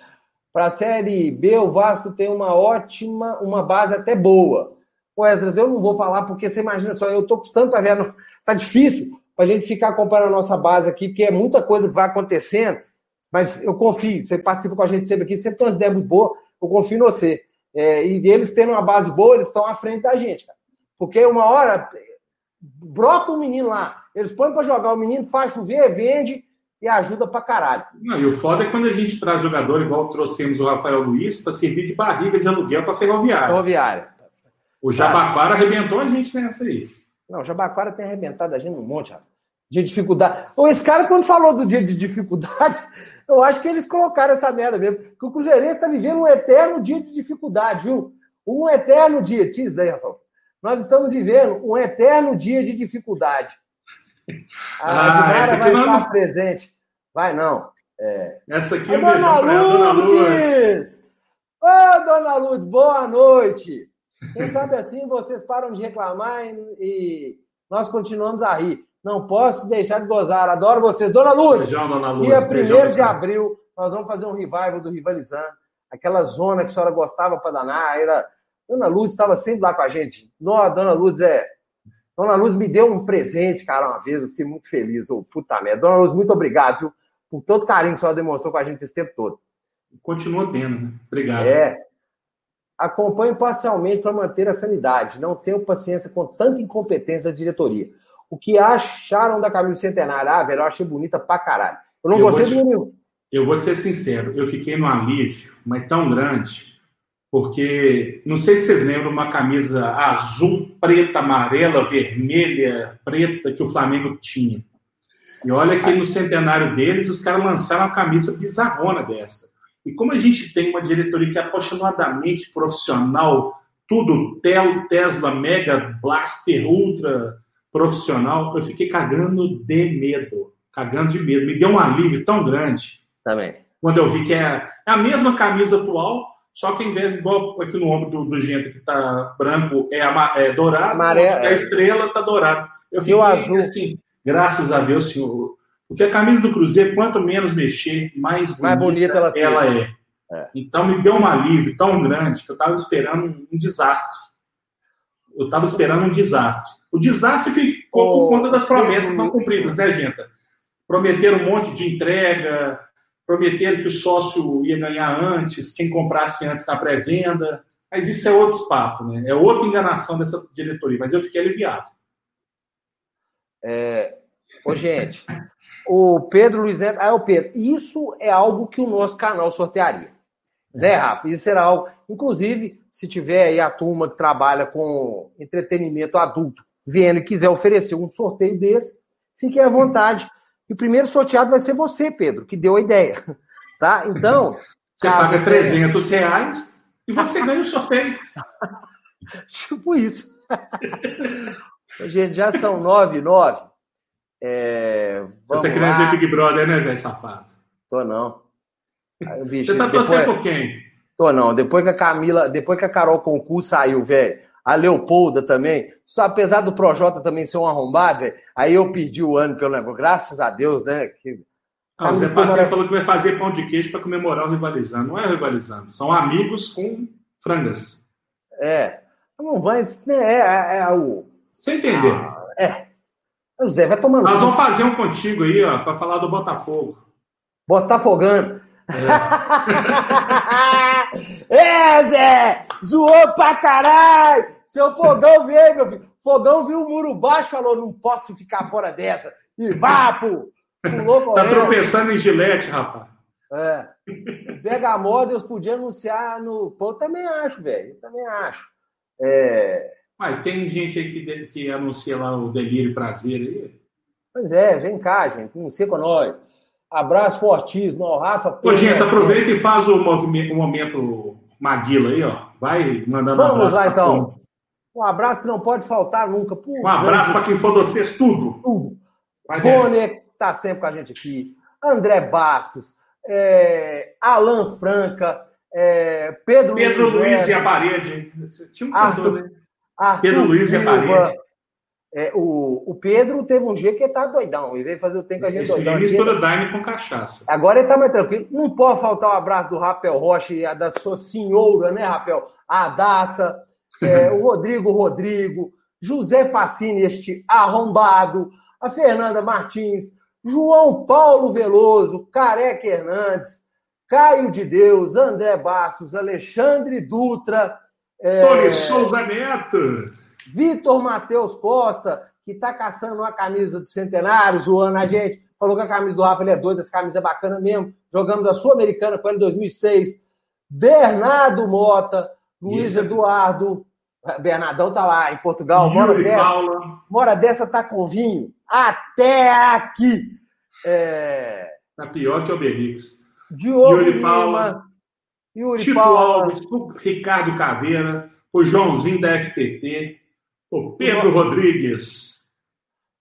pra Série B, o Vasco tem uma ótima, uma base até boa. O Esdras, eu não vou falar porque você imagina só, eu tô custando para ver. Tá difícil. para a gente ficar acompanhando a nossa base aqui, porque é muita coisa que vai acontecendo. Mas eu confio, você participa com a gente sempre aqui, sempre tem umas ideias muito boas, eu confio em você. É, e eles tendo uma base boa, eles estão à frente da gente, cara. Porque uma hora brota um menino lá, eles põem para jogar o menino, faz chover, vende e ajuda pra caralho. Não, e o foda é quando a gente traz jogador, igual trouxemos o Rafael Luiz, para servir de barriga de aluguel para ferroviária. Ferroviária. O Jabaquara arrebentou a gente nessa aí. Não, o Jabaquara tem arrebentado a gente um monte, rapaz de dificuldade. Ou esse cara, quando falou do dia de dificuldade, eu acho que eles colocaram essa merda mesmo. Que o Cruzeirense está vivendo um eterno dia de dificuldade, viu? Um eterno dia. Tira isso daí, Rafael. Nós estamos vivendo um eterno dia de dificuldade. A ah, Dimara vai estar não... presente. Vai não. É... Essa aqui é Dona Lourdes! Ô, Dona Lourdes, boa noite! Quem sabe assim vocês param de reclamar e nós continuamos a rir. Não posso deixar de gozar. Adoro vocês. Dona Lourdes, Beijão, Dona Lourdes. dia 1 de abril, nós vamos fazer um revival do Rivalizando. Aquela zona que a senhora gostava para danar. Era... Dona Lourdes estava sempre lá com a gente. Não, Dona Lourdes é. Dona Lourdes me deu um presente, cara, uma vez. Eu fiquei muito feliz. Oh, puta merda. Dona Lourdes, muito obrigado viu? por todo carinho que a senhora demonstrou com a gente esse tempo todo. Continua tendo, né? Obrigado. É. Acompanhe parcialmente para manter a sanidade. Não tenho paciência com tanta incompetência da diretoria. O que acharam da camisa centenária? Ah, velho, eu achei bonita pra caralho. Eu não eu gostei te, do nenhum. Eu vou te ser sincero, eu fiquei no alívio, mas tão grande, porque não sei se vocês lembram uma camisa azul, preta, amarela, vermelha, preta que o Flamengo tinha. E olha que no centenário deles, os caras lançaram uma camisa bizarrona dessa. E como a gente tem uma diretoria que é apaixonadamente profissional, tudo Tesla, Mega, Blaster, Ultra, profissional, eu fiquei cagando de medo. Cagando de medo. Me deu um alívio tão grande. Também. Quando eu vi que é a mesma camisa atual, só que em vez, igual aqui no ombro do, do Genta, que tá branco, é, é dourado, Amarelo, a estrela tá dourada. Eu fiquei azul. assim, graças a Deus, senhor. Porque a camisa do Cruzeiro, quanto menos mexer, mais bonita, mais bonita ela, ela é. é. Então me deu um alívio tão grande que eu estava esperando um desastre. Eu estava esperando um desastre. O desastre ficou por conta das promessas não cumpridas, né, gente? Prometeram um monte de entrega, prometeram que o sócio ia ganhar antes, quem comprasse antes na pré-venda. Mas isso é outro papo, né? É outra enganação dessa diretoria. Mas eu fiquei aliviado. É... Ô, gente, o Pedro Luiz Neto. Ah, é o Pedro. Isso é algo que o nosso canal sortearia. Né, Rafa? Isso será algo. Inclusive, se tiver aí a turma que trabalha com entretenimento adulto vendo e quiser oferecer um sorteio desse, fiquem à vontade. E o primeiro sorteado vai ser você, Pedro, que deu a ideia. [LAUGHS] Tá? Então. [LAUGHS] Você paga 300 reais e você ganha o sorteio. [LAUGHS] tipo isso. Gente, já são nove, nove. É, você tá querendo ver Big Brother, né, velho safado? Tô não. Bicho, você tá torcendo depois... por quem? Tô não. Depois que a Camila, depois que a Carol Concurso saiu, velho, a Leopolda também. Só, apesar do Projota também ser um arrombado, aí eu perdi o ano pelo negócio. Graças a Deus, né? Que... Ah, o Zé falou que vai fazer pão de queijo para comemorar os rivalizando. Não é rivalizando, são amigos com frangas. É. Não, mas né, é, é, é o. Você entendeu? Ah, é. O Zé vai tomando. Nós vamos fazer um contigo aí, ó, para falar do Botafogo. Botafogando. É. [LAUGHS] é, Zé! Zoou pra caralho! Seu fogão veio, meu filho. Fogão viu o muro baixo falou: não posso ficar fora dessa. E vá, pô! Pulou tá tropeçando em gilete, rapaz. É. Deus podia anunciar no. Pô, eu também acho, velho. Eu também acho. É... Mas tem gente aí que, que anuncia lá o delírio prazer aí. Pois é, vem cá, gente. Anuncia com nós. Abraço fortíssimo ao Rafa. Ô, gente, aproveita e faz o movimento, o momento Maguila aí, ó. Vai mandando Vamos abraço. lá, então. Um abraço que não pode faltar nunca. Um abraço para quem for vocês, tudo. Tudo. Bonner, que tá sempre com a gente aqui. André Bastos. É, Alan Franca. É, Pedro, Pedro Luiz, Luiz e a parede. Tinha um Arthur, cantor, né? Arthur Pedro Luiz e a parede. É, o, o Pedro teve um dia que ele tá doidão. Ele veio fazer o tempo que a gente Esse doidão. mistura Daime com cachaça. Agora ele tá mais tranquilo. Não pode faltar o um abraço do Rapel Rocha e a da sua senhora, né, Rapel? A Daça, é, o Rodrigo Rodrigo, José Passini, este arrombado, a Fernanda Martins, João Paulo Veloso, Careca Hernandes, Caio de Deus, André Bastos, Alexandre Dutra. É... Tony Souza Neto. Vitor Matheus Costa, que está caçando uma camisa do Centenário, zoando a gente. Falou que a camisa do Rafa ele é doida, essa camisa é bacana mesmo. Jogamos a Sul-Americana com ele em 2006. Bernardo Mota, Luiz Isso. Eduardo. Bernardão tá lá em Portugal. Mora dessa, Paula. mora dessa tá com vinho. Até aqui. É... Tá pior que o Obelix. Diogo Yuri Lima, Paula. Yuri Chico Paula. Alves, Ricardo Caveira, o Joãozinho da FPT, o Pedro o... Rodrigues.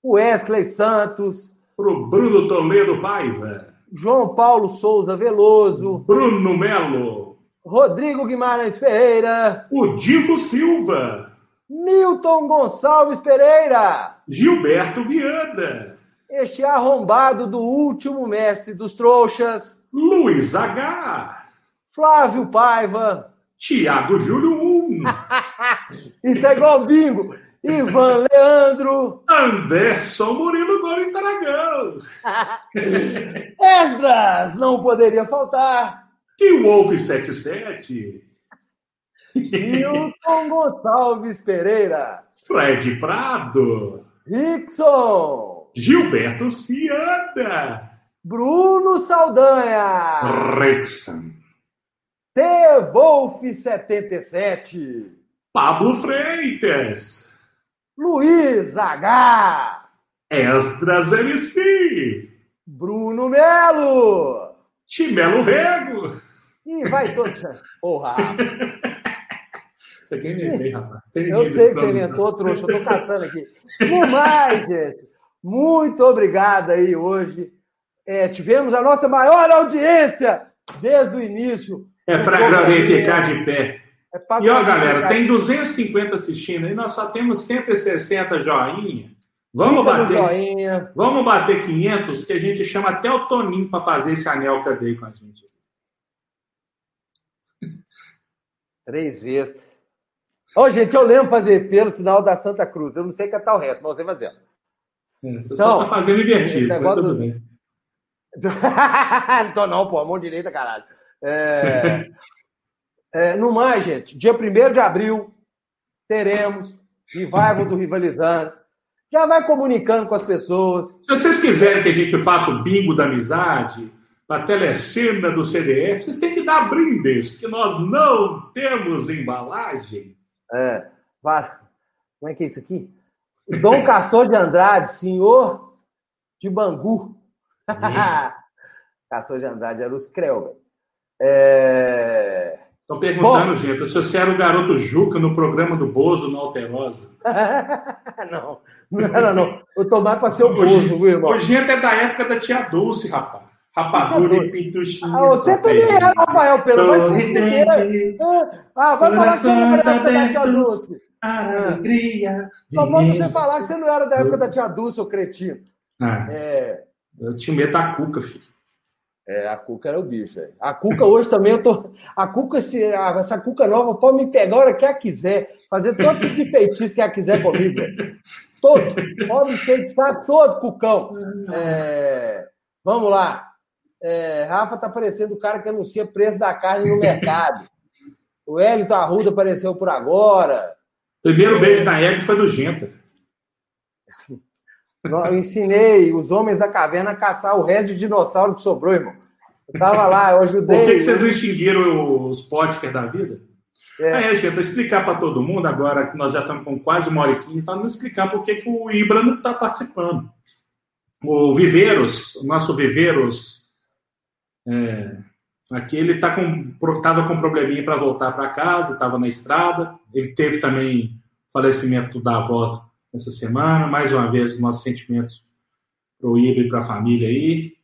O Wesley Santos. Pro Bruno Toledo Paiva. João Paulo Souza Veloso. Bruno Melo. Rodrigo Guimarães Ferreira. O Divo Silva. Milton Gonçalves Pereira. Gilberto Viana. Este arrombado do último mestre dos trouxas. Luiz H. Flávio Paiva. Tiago Júlio 1. [LAUGHS] Isso é igual bingo. Ivan Leandro. Anderson Murilo Gomes Aragão. [LAUGHS] Esdras, não poderia faltar. Que Wolf 77. Milton [LAUGHS] Gonçalves Pereira. Fred Prado. Rickson. Gilberto Cianda. Bruno Saldanha. Rexon. T. Wolf 77. Pablo Freitas. Luiz H. Esdras MC. Bruno Melo. Timelo Rego. E vai todo. Porra, Você quer inventei, rapaz. Tem eu sei que você inventou, trouxa. Eu tô caçando aqui. No mais, gente, muito obrigado aí hoje. É, tivemos a nossa maior audiência desde o início. É para glorificar de pé. É e ó, galera, tem 250 assistindo aí, nós só temos 160 joinha. Vamos bater, joinha. vamos bater 500, que a gente chama até o Toninho para fazer esse anel cadê com a gente. Três vezes. Ô, oh, gente, eu lembro fazer pelo sinal da Santa Cruz. Eu não sei cantar o resto, mas você fazendo. É, você então, só tá fazendo invertido, mas tudo do... bem. [LAUGHS] não tô não, pô, a mão direita, caralho. É... É, no mais, gente, dia 1 de abril, teremos Revival do Rivalizando. Já vai comunicando com as pessoas. Se vocês quiserem que a gente faça o bingo da amizade, a telecena do CDF, vocês têm que dar brindes, porque nós não temos embalagem. É. Como é que é isso aqui? Dom [LAUGHS] Castor de Andrade, senhor de Bangu. [LAUGHS] Castor de Andrade era os Creu, É... Estão perguntando, Bom, gente, se você era o garoto Juca no programa do Bozo no Alterosa. [LAUGHS] não, não era não. Eu tô mais para ser o Bozo, viu, irmão? O gente é da época da tia Dulce, rapaz. Rapadura e pintuchinho. Ah, você também é, Rafael, pelo menos. Ah, vai falar que você não era da época da tia Dulce. Alegria. Só pode você falar que você não era da época da tia Dulce, ô cretino. Ah, é. Eu tinha medo da Cuca, filho. É, a Cuca era o bicho. Véio. A Cuca hoje também eu tô. A Cuca, esse, essa Cuca nova pode me pegar a hora que ela quiser, fazer todo tipo de feitiço que ela quiser comigo. Véio. Todo. Pode me feitiçar todo, Cucão. É, vamos lá. É, Rafa tá parecendo o cara que anuncia preço da carne no mercado. O Hélio Arruda apareceu por agora. Primeiro beijo da Hélio foi do Genta. [LAUGHS] Eu ensinei os homens da caverna a caçar o resto de dinossauro que sobrou, irmão. Eu tava lá, eu ajudei. Por que, que vocês não extinguiram os podcasts da vida? É, é gente, para explicar para todo mundo, agora que nós já estamos com quase uma hora e quinze, para não explicar por que, o Ibra não está participando. O Viveiros, o nosso Viveiros, é, aqui ele tá estava com, com probleminha para voltar para casa, estava na estrada. Ele teve também falecimento da avó essa semana. Mais uma vez, nossos sentimentos para o Ibra e para a família aí.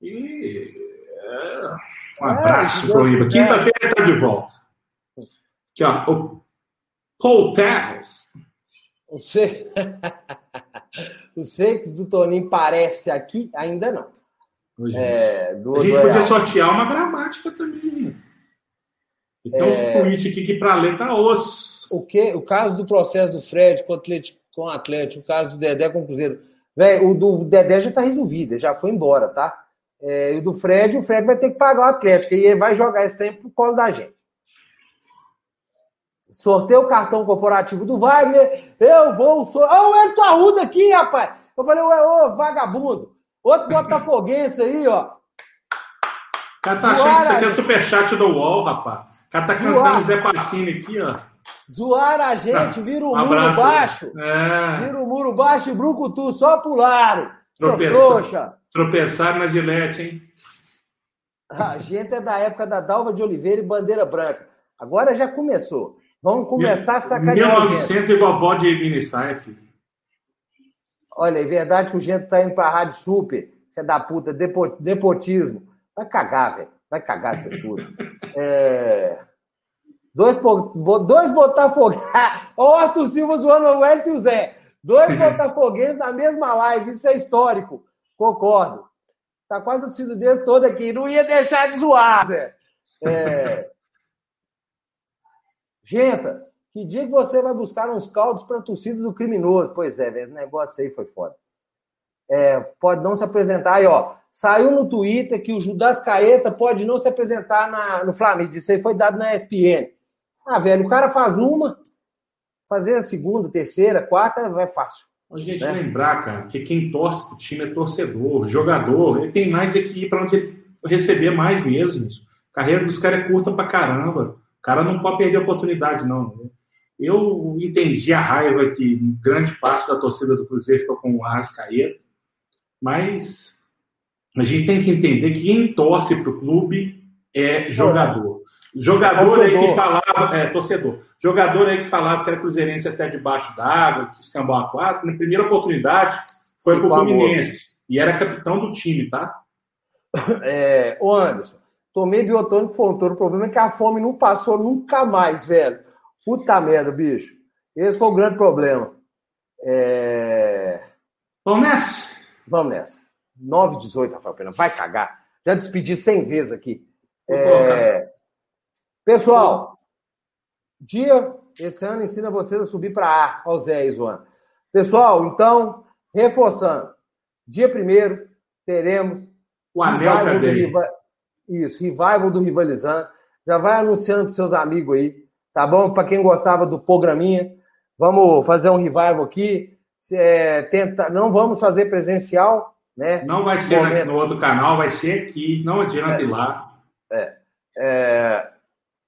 E é, um abraço é, para o Ibra. Quinta-feira está de volta. Aqui, ó, o Paul Taz. Os fakes do Toninho parece aqui? Ainda não. É, do, a gente podia sortear uma gramática também. Então, é... os aqui que para ler tá os. O, que, o caso do processo do Fred com o Atlético, com o Atlético, o caso do Dedé com o Cruzeiro, Velho, o do Dedé já tá resolvido, já foi embora, tá? É, e o do Fred, o Fred vai ter que pagar o Atlético e ele vai jogar esse tempo pro colo da gente. Sorteio o cartão corporativo do Wagner. Eu vou. So... Olha o Elton Arruda aqui, rapaz. Eu falei, ô, ô vagabundo. Outro botafoguense aí, ó. O cara tá achando que isso aqui é superchat do UOL, rapaz. O cara tá cantando Zé Passini aqui, ó. Zoar a gente, vira o [LAUGHS] um muro baixo. É. Vira o muro baixo e brucutu, só pularam. Tropeçar, tropeçaram na gilete, hein? A gente é da época da Dalva de Oliveira e Bandeira Branca. Agora já começou. Vamos começar a sacanear 1900 e vovó de Mini filho. Olha, é verdade que o gente tá indo pra Rádio Super. Filha da puta, depotismo. Vai cagar, velho. Vai cagar essas putas. [LAUGHS] É... Dois, dois Botafoguenses. [LAUGHS] Ó, o Arthur Silva zoando o Wellington e o Zé. Dois Botafoguenses na mesma live. Isso é histórico. Concordo. Tá quase a torcida deles toda aqui. Não ia deixar de zoar, Zé. É... [LAUGHS] Genta, que dia que você vai buscar uns caldos para a torcida do criminoso? Pois é, esse negócio aí foi foda. É, pode não se apresentar. Aí, ó, saiu no Twitter que o Judas Caeta pode não se apresentar na, no Flamengo. Isso aí foi dado na ESPN. Ah, velho, o cara faz uma, fazer a segunda, terceira, quarta, é fácil. A gente né? lembrar, cara, que quem torce pro time é torcedor, jogador, ele tem mais aqui é para onde ele receber mais mesmo. A carreira dos caras é curta pra caramba. O cara não pode perder a oportunidade, não. Né? Eu entendi a raiva que grande parte da torcida do Cruzeiro ficou com o Arrascaeta, mas a gente tem que entender que quem torce pro clube é jogador. Jogador aí que falava, é, torcedor, jogador aí que falava que era cruzeirense até debaixo d'água, que escambou a quatro, na primeira oportunidade foi pro Fluminense. E era capitão do time, tá? [LAUGHS] É, ô Anderson, tomei biotônico fontouro, o problema é que a fome não passou nunca mais, velho. Puta merda, bicho. Esse foi o grande problema. É... Vamos nessa? Vamos nessa. 9 18, Rafael Pena. Vai cagar. Já despedi 100 vezes aqui. É... Pessoal, dia esse ano ensina vocês a subir para A. Olha o Zé aí, zoando. Pessoal, então, reforçando. Dia primeiro teremos o anel também. Isso, revival do Rivalizando. Já vai anunciando para seus amigos aí, tá bom? Para quem gostava do programinha, vamos fazer um revival aqui. É, tenta, não vamos fazer presencial, né? Não vai ser no outro canal, vai ser aqui. Não adianta é, ir lá. É, é,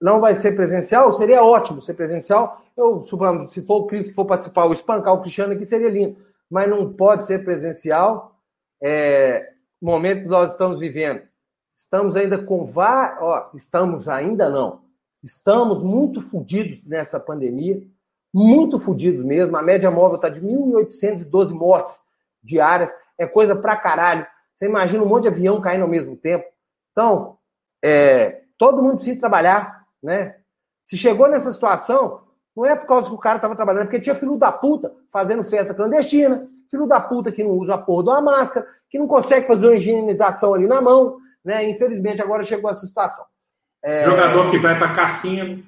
não vai ser presencial, seria ótimo ser presencial. Eu, se for o Cris que for participar, o espancar o Cristiano aqui seria lindo. Mas não pode ser presencial. É, momento que nós estamos vivendo. Estamos ainda com vários. Ó, estamos ainda não. Estamos muito fodidos nessa pandemia. Muito fodidos mesmo. A média móvel está de 1.812 mortes diárias. É coisa pra caralho. Você imagina um monte de avião caindo ao mesmo tempo. Então, é, todo mundo precisa trabalhar né? Se chegou nessa situação, não é por causa que o cara estava trabalhando, é porque tinha filho da puta fazendo festa clandestina, filho da puta que não usa a porra de uma máscara, que não consegue fazer uma higienização ali na mão, né? Infelizmente agora chegou essa situação. É... Jogador que vai para cassino.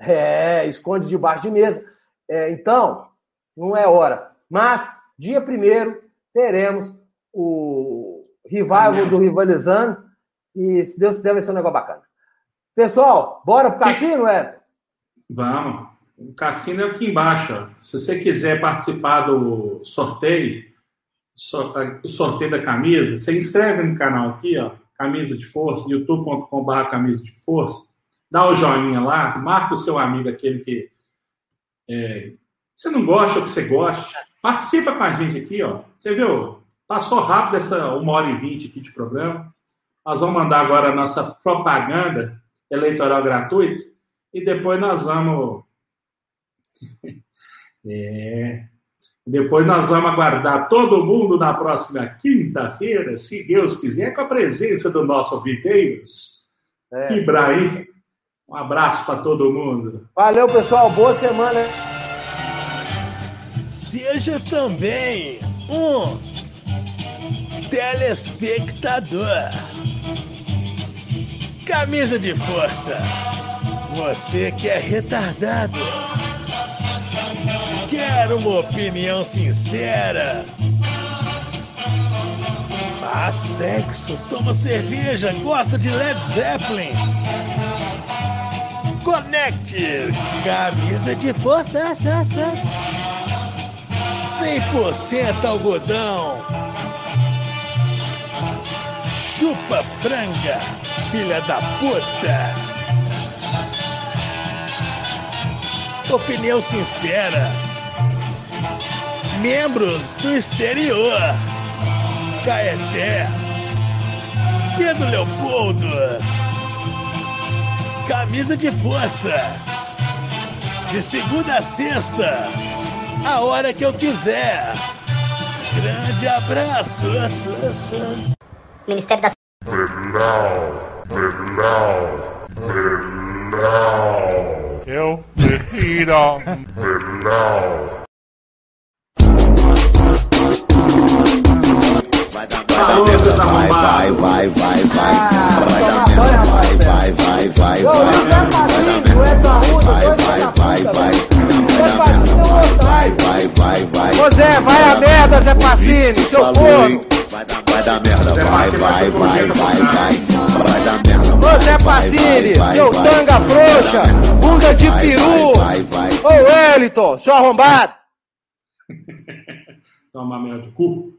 É, esconde debaixo de mesa. É, então, não é hora. Mas, dia primeiro, teremos o revival do Rivalizando. E se Deus quiser, vai ser um negócio bacana. Pessoal, bora pro cassino, Ed? Vamos. O cassino é aqui embaixo. Ó. Se você quiser participar do sorteio, o sorteio da camisa, você inscreve no canal aqui, ó, Camisa de Força, youtube.com.br Camisa de Força. Dá o joinha lá, marca o seu amigo, aquele que é, você não gosta ou que você gosta. Participa com a gente aqui, ó. Você viu? Passou rápido essa uma hora e vinte aqui de programa. Nós vamos mandar agora a nossa propaganda eleitoral gratuito, e depois nós vamos. [LAUGHS] é. Depois nós vamos aguardar todo mundo na próxima quinta-feira, se Deus quiser, com a presença do nosso Viveiros, é, Ibrahim. Um abraço para todo mundo. Valeu, pessoal. Boa semana. Seja também um telespectador. Camisa de força. Você que é retardado. Quer uma opinião sincera? Faz sexo, toma cerveja, gosta de Led Zeppelin. Connect, camisa de força, 100% algodão. Chupa franga, filha da puta. Opinião sincera. Membros do exterior. Caeté. Pedro Leopoldo. Camisa de força. De segunda a sexta. A hora que eu quiser. Grande abraço. Ministério da Eu prefiro. Vai dar, vai dar merda, vai, vai, vai, vai, vai. Vai dar merda, vai, vai, vai, vai, vai. Vai dar merda, vai, vai, vai, vai. Vai dar merda, vai, vai, vai, vai. Ô Zé, vai a merda, Zé Pacini, seu corno. Vai dar, vai dar merda, vai, vai, vai, vai, vai. Vai dar merda. Zé Pacini, seu tanga frouxa, bunda de peru. Vai, vai, vai. Ô Wellington, seu arrombado. [LAUGHS] Tomar merda de cu.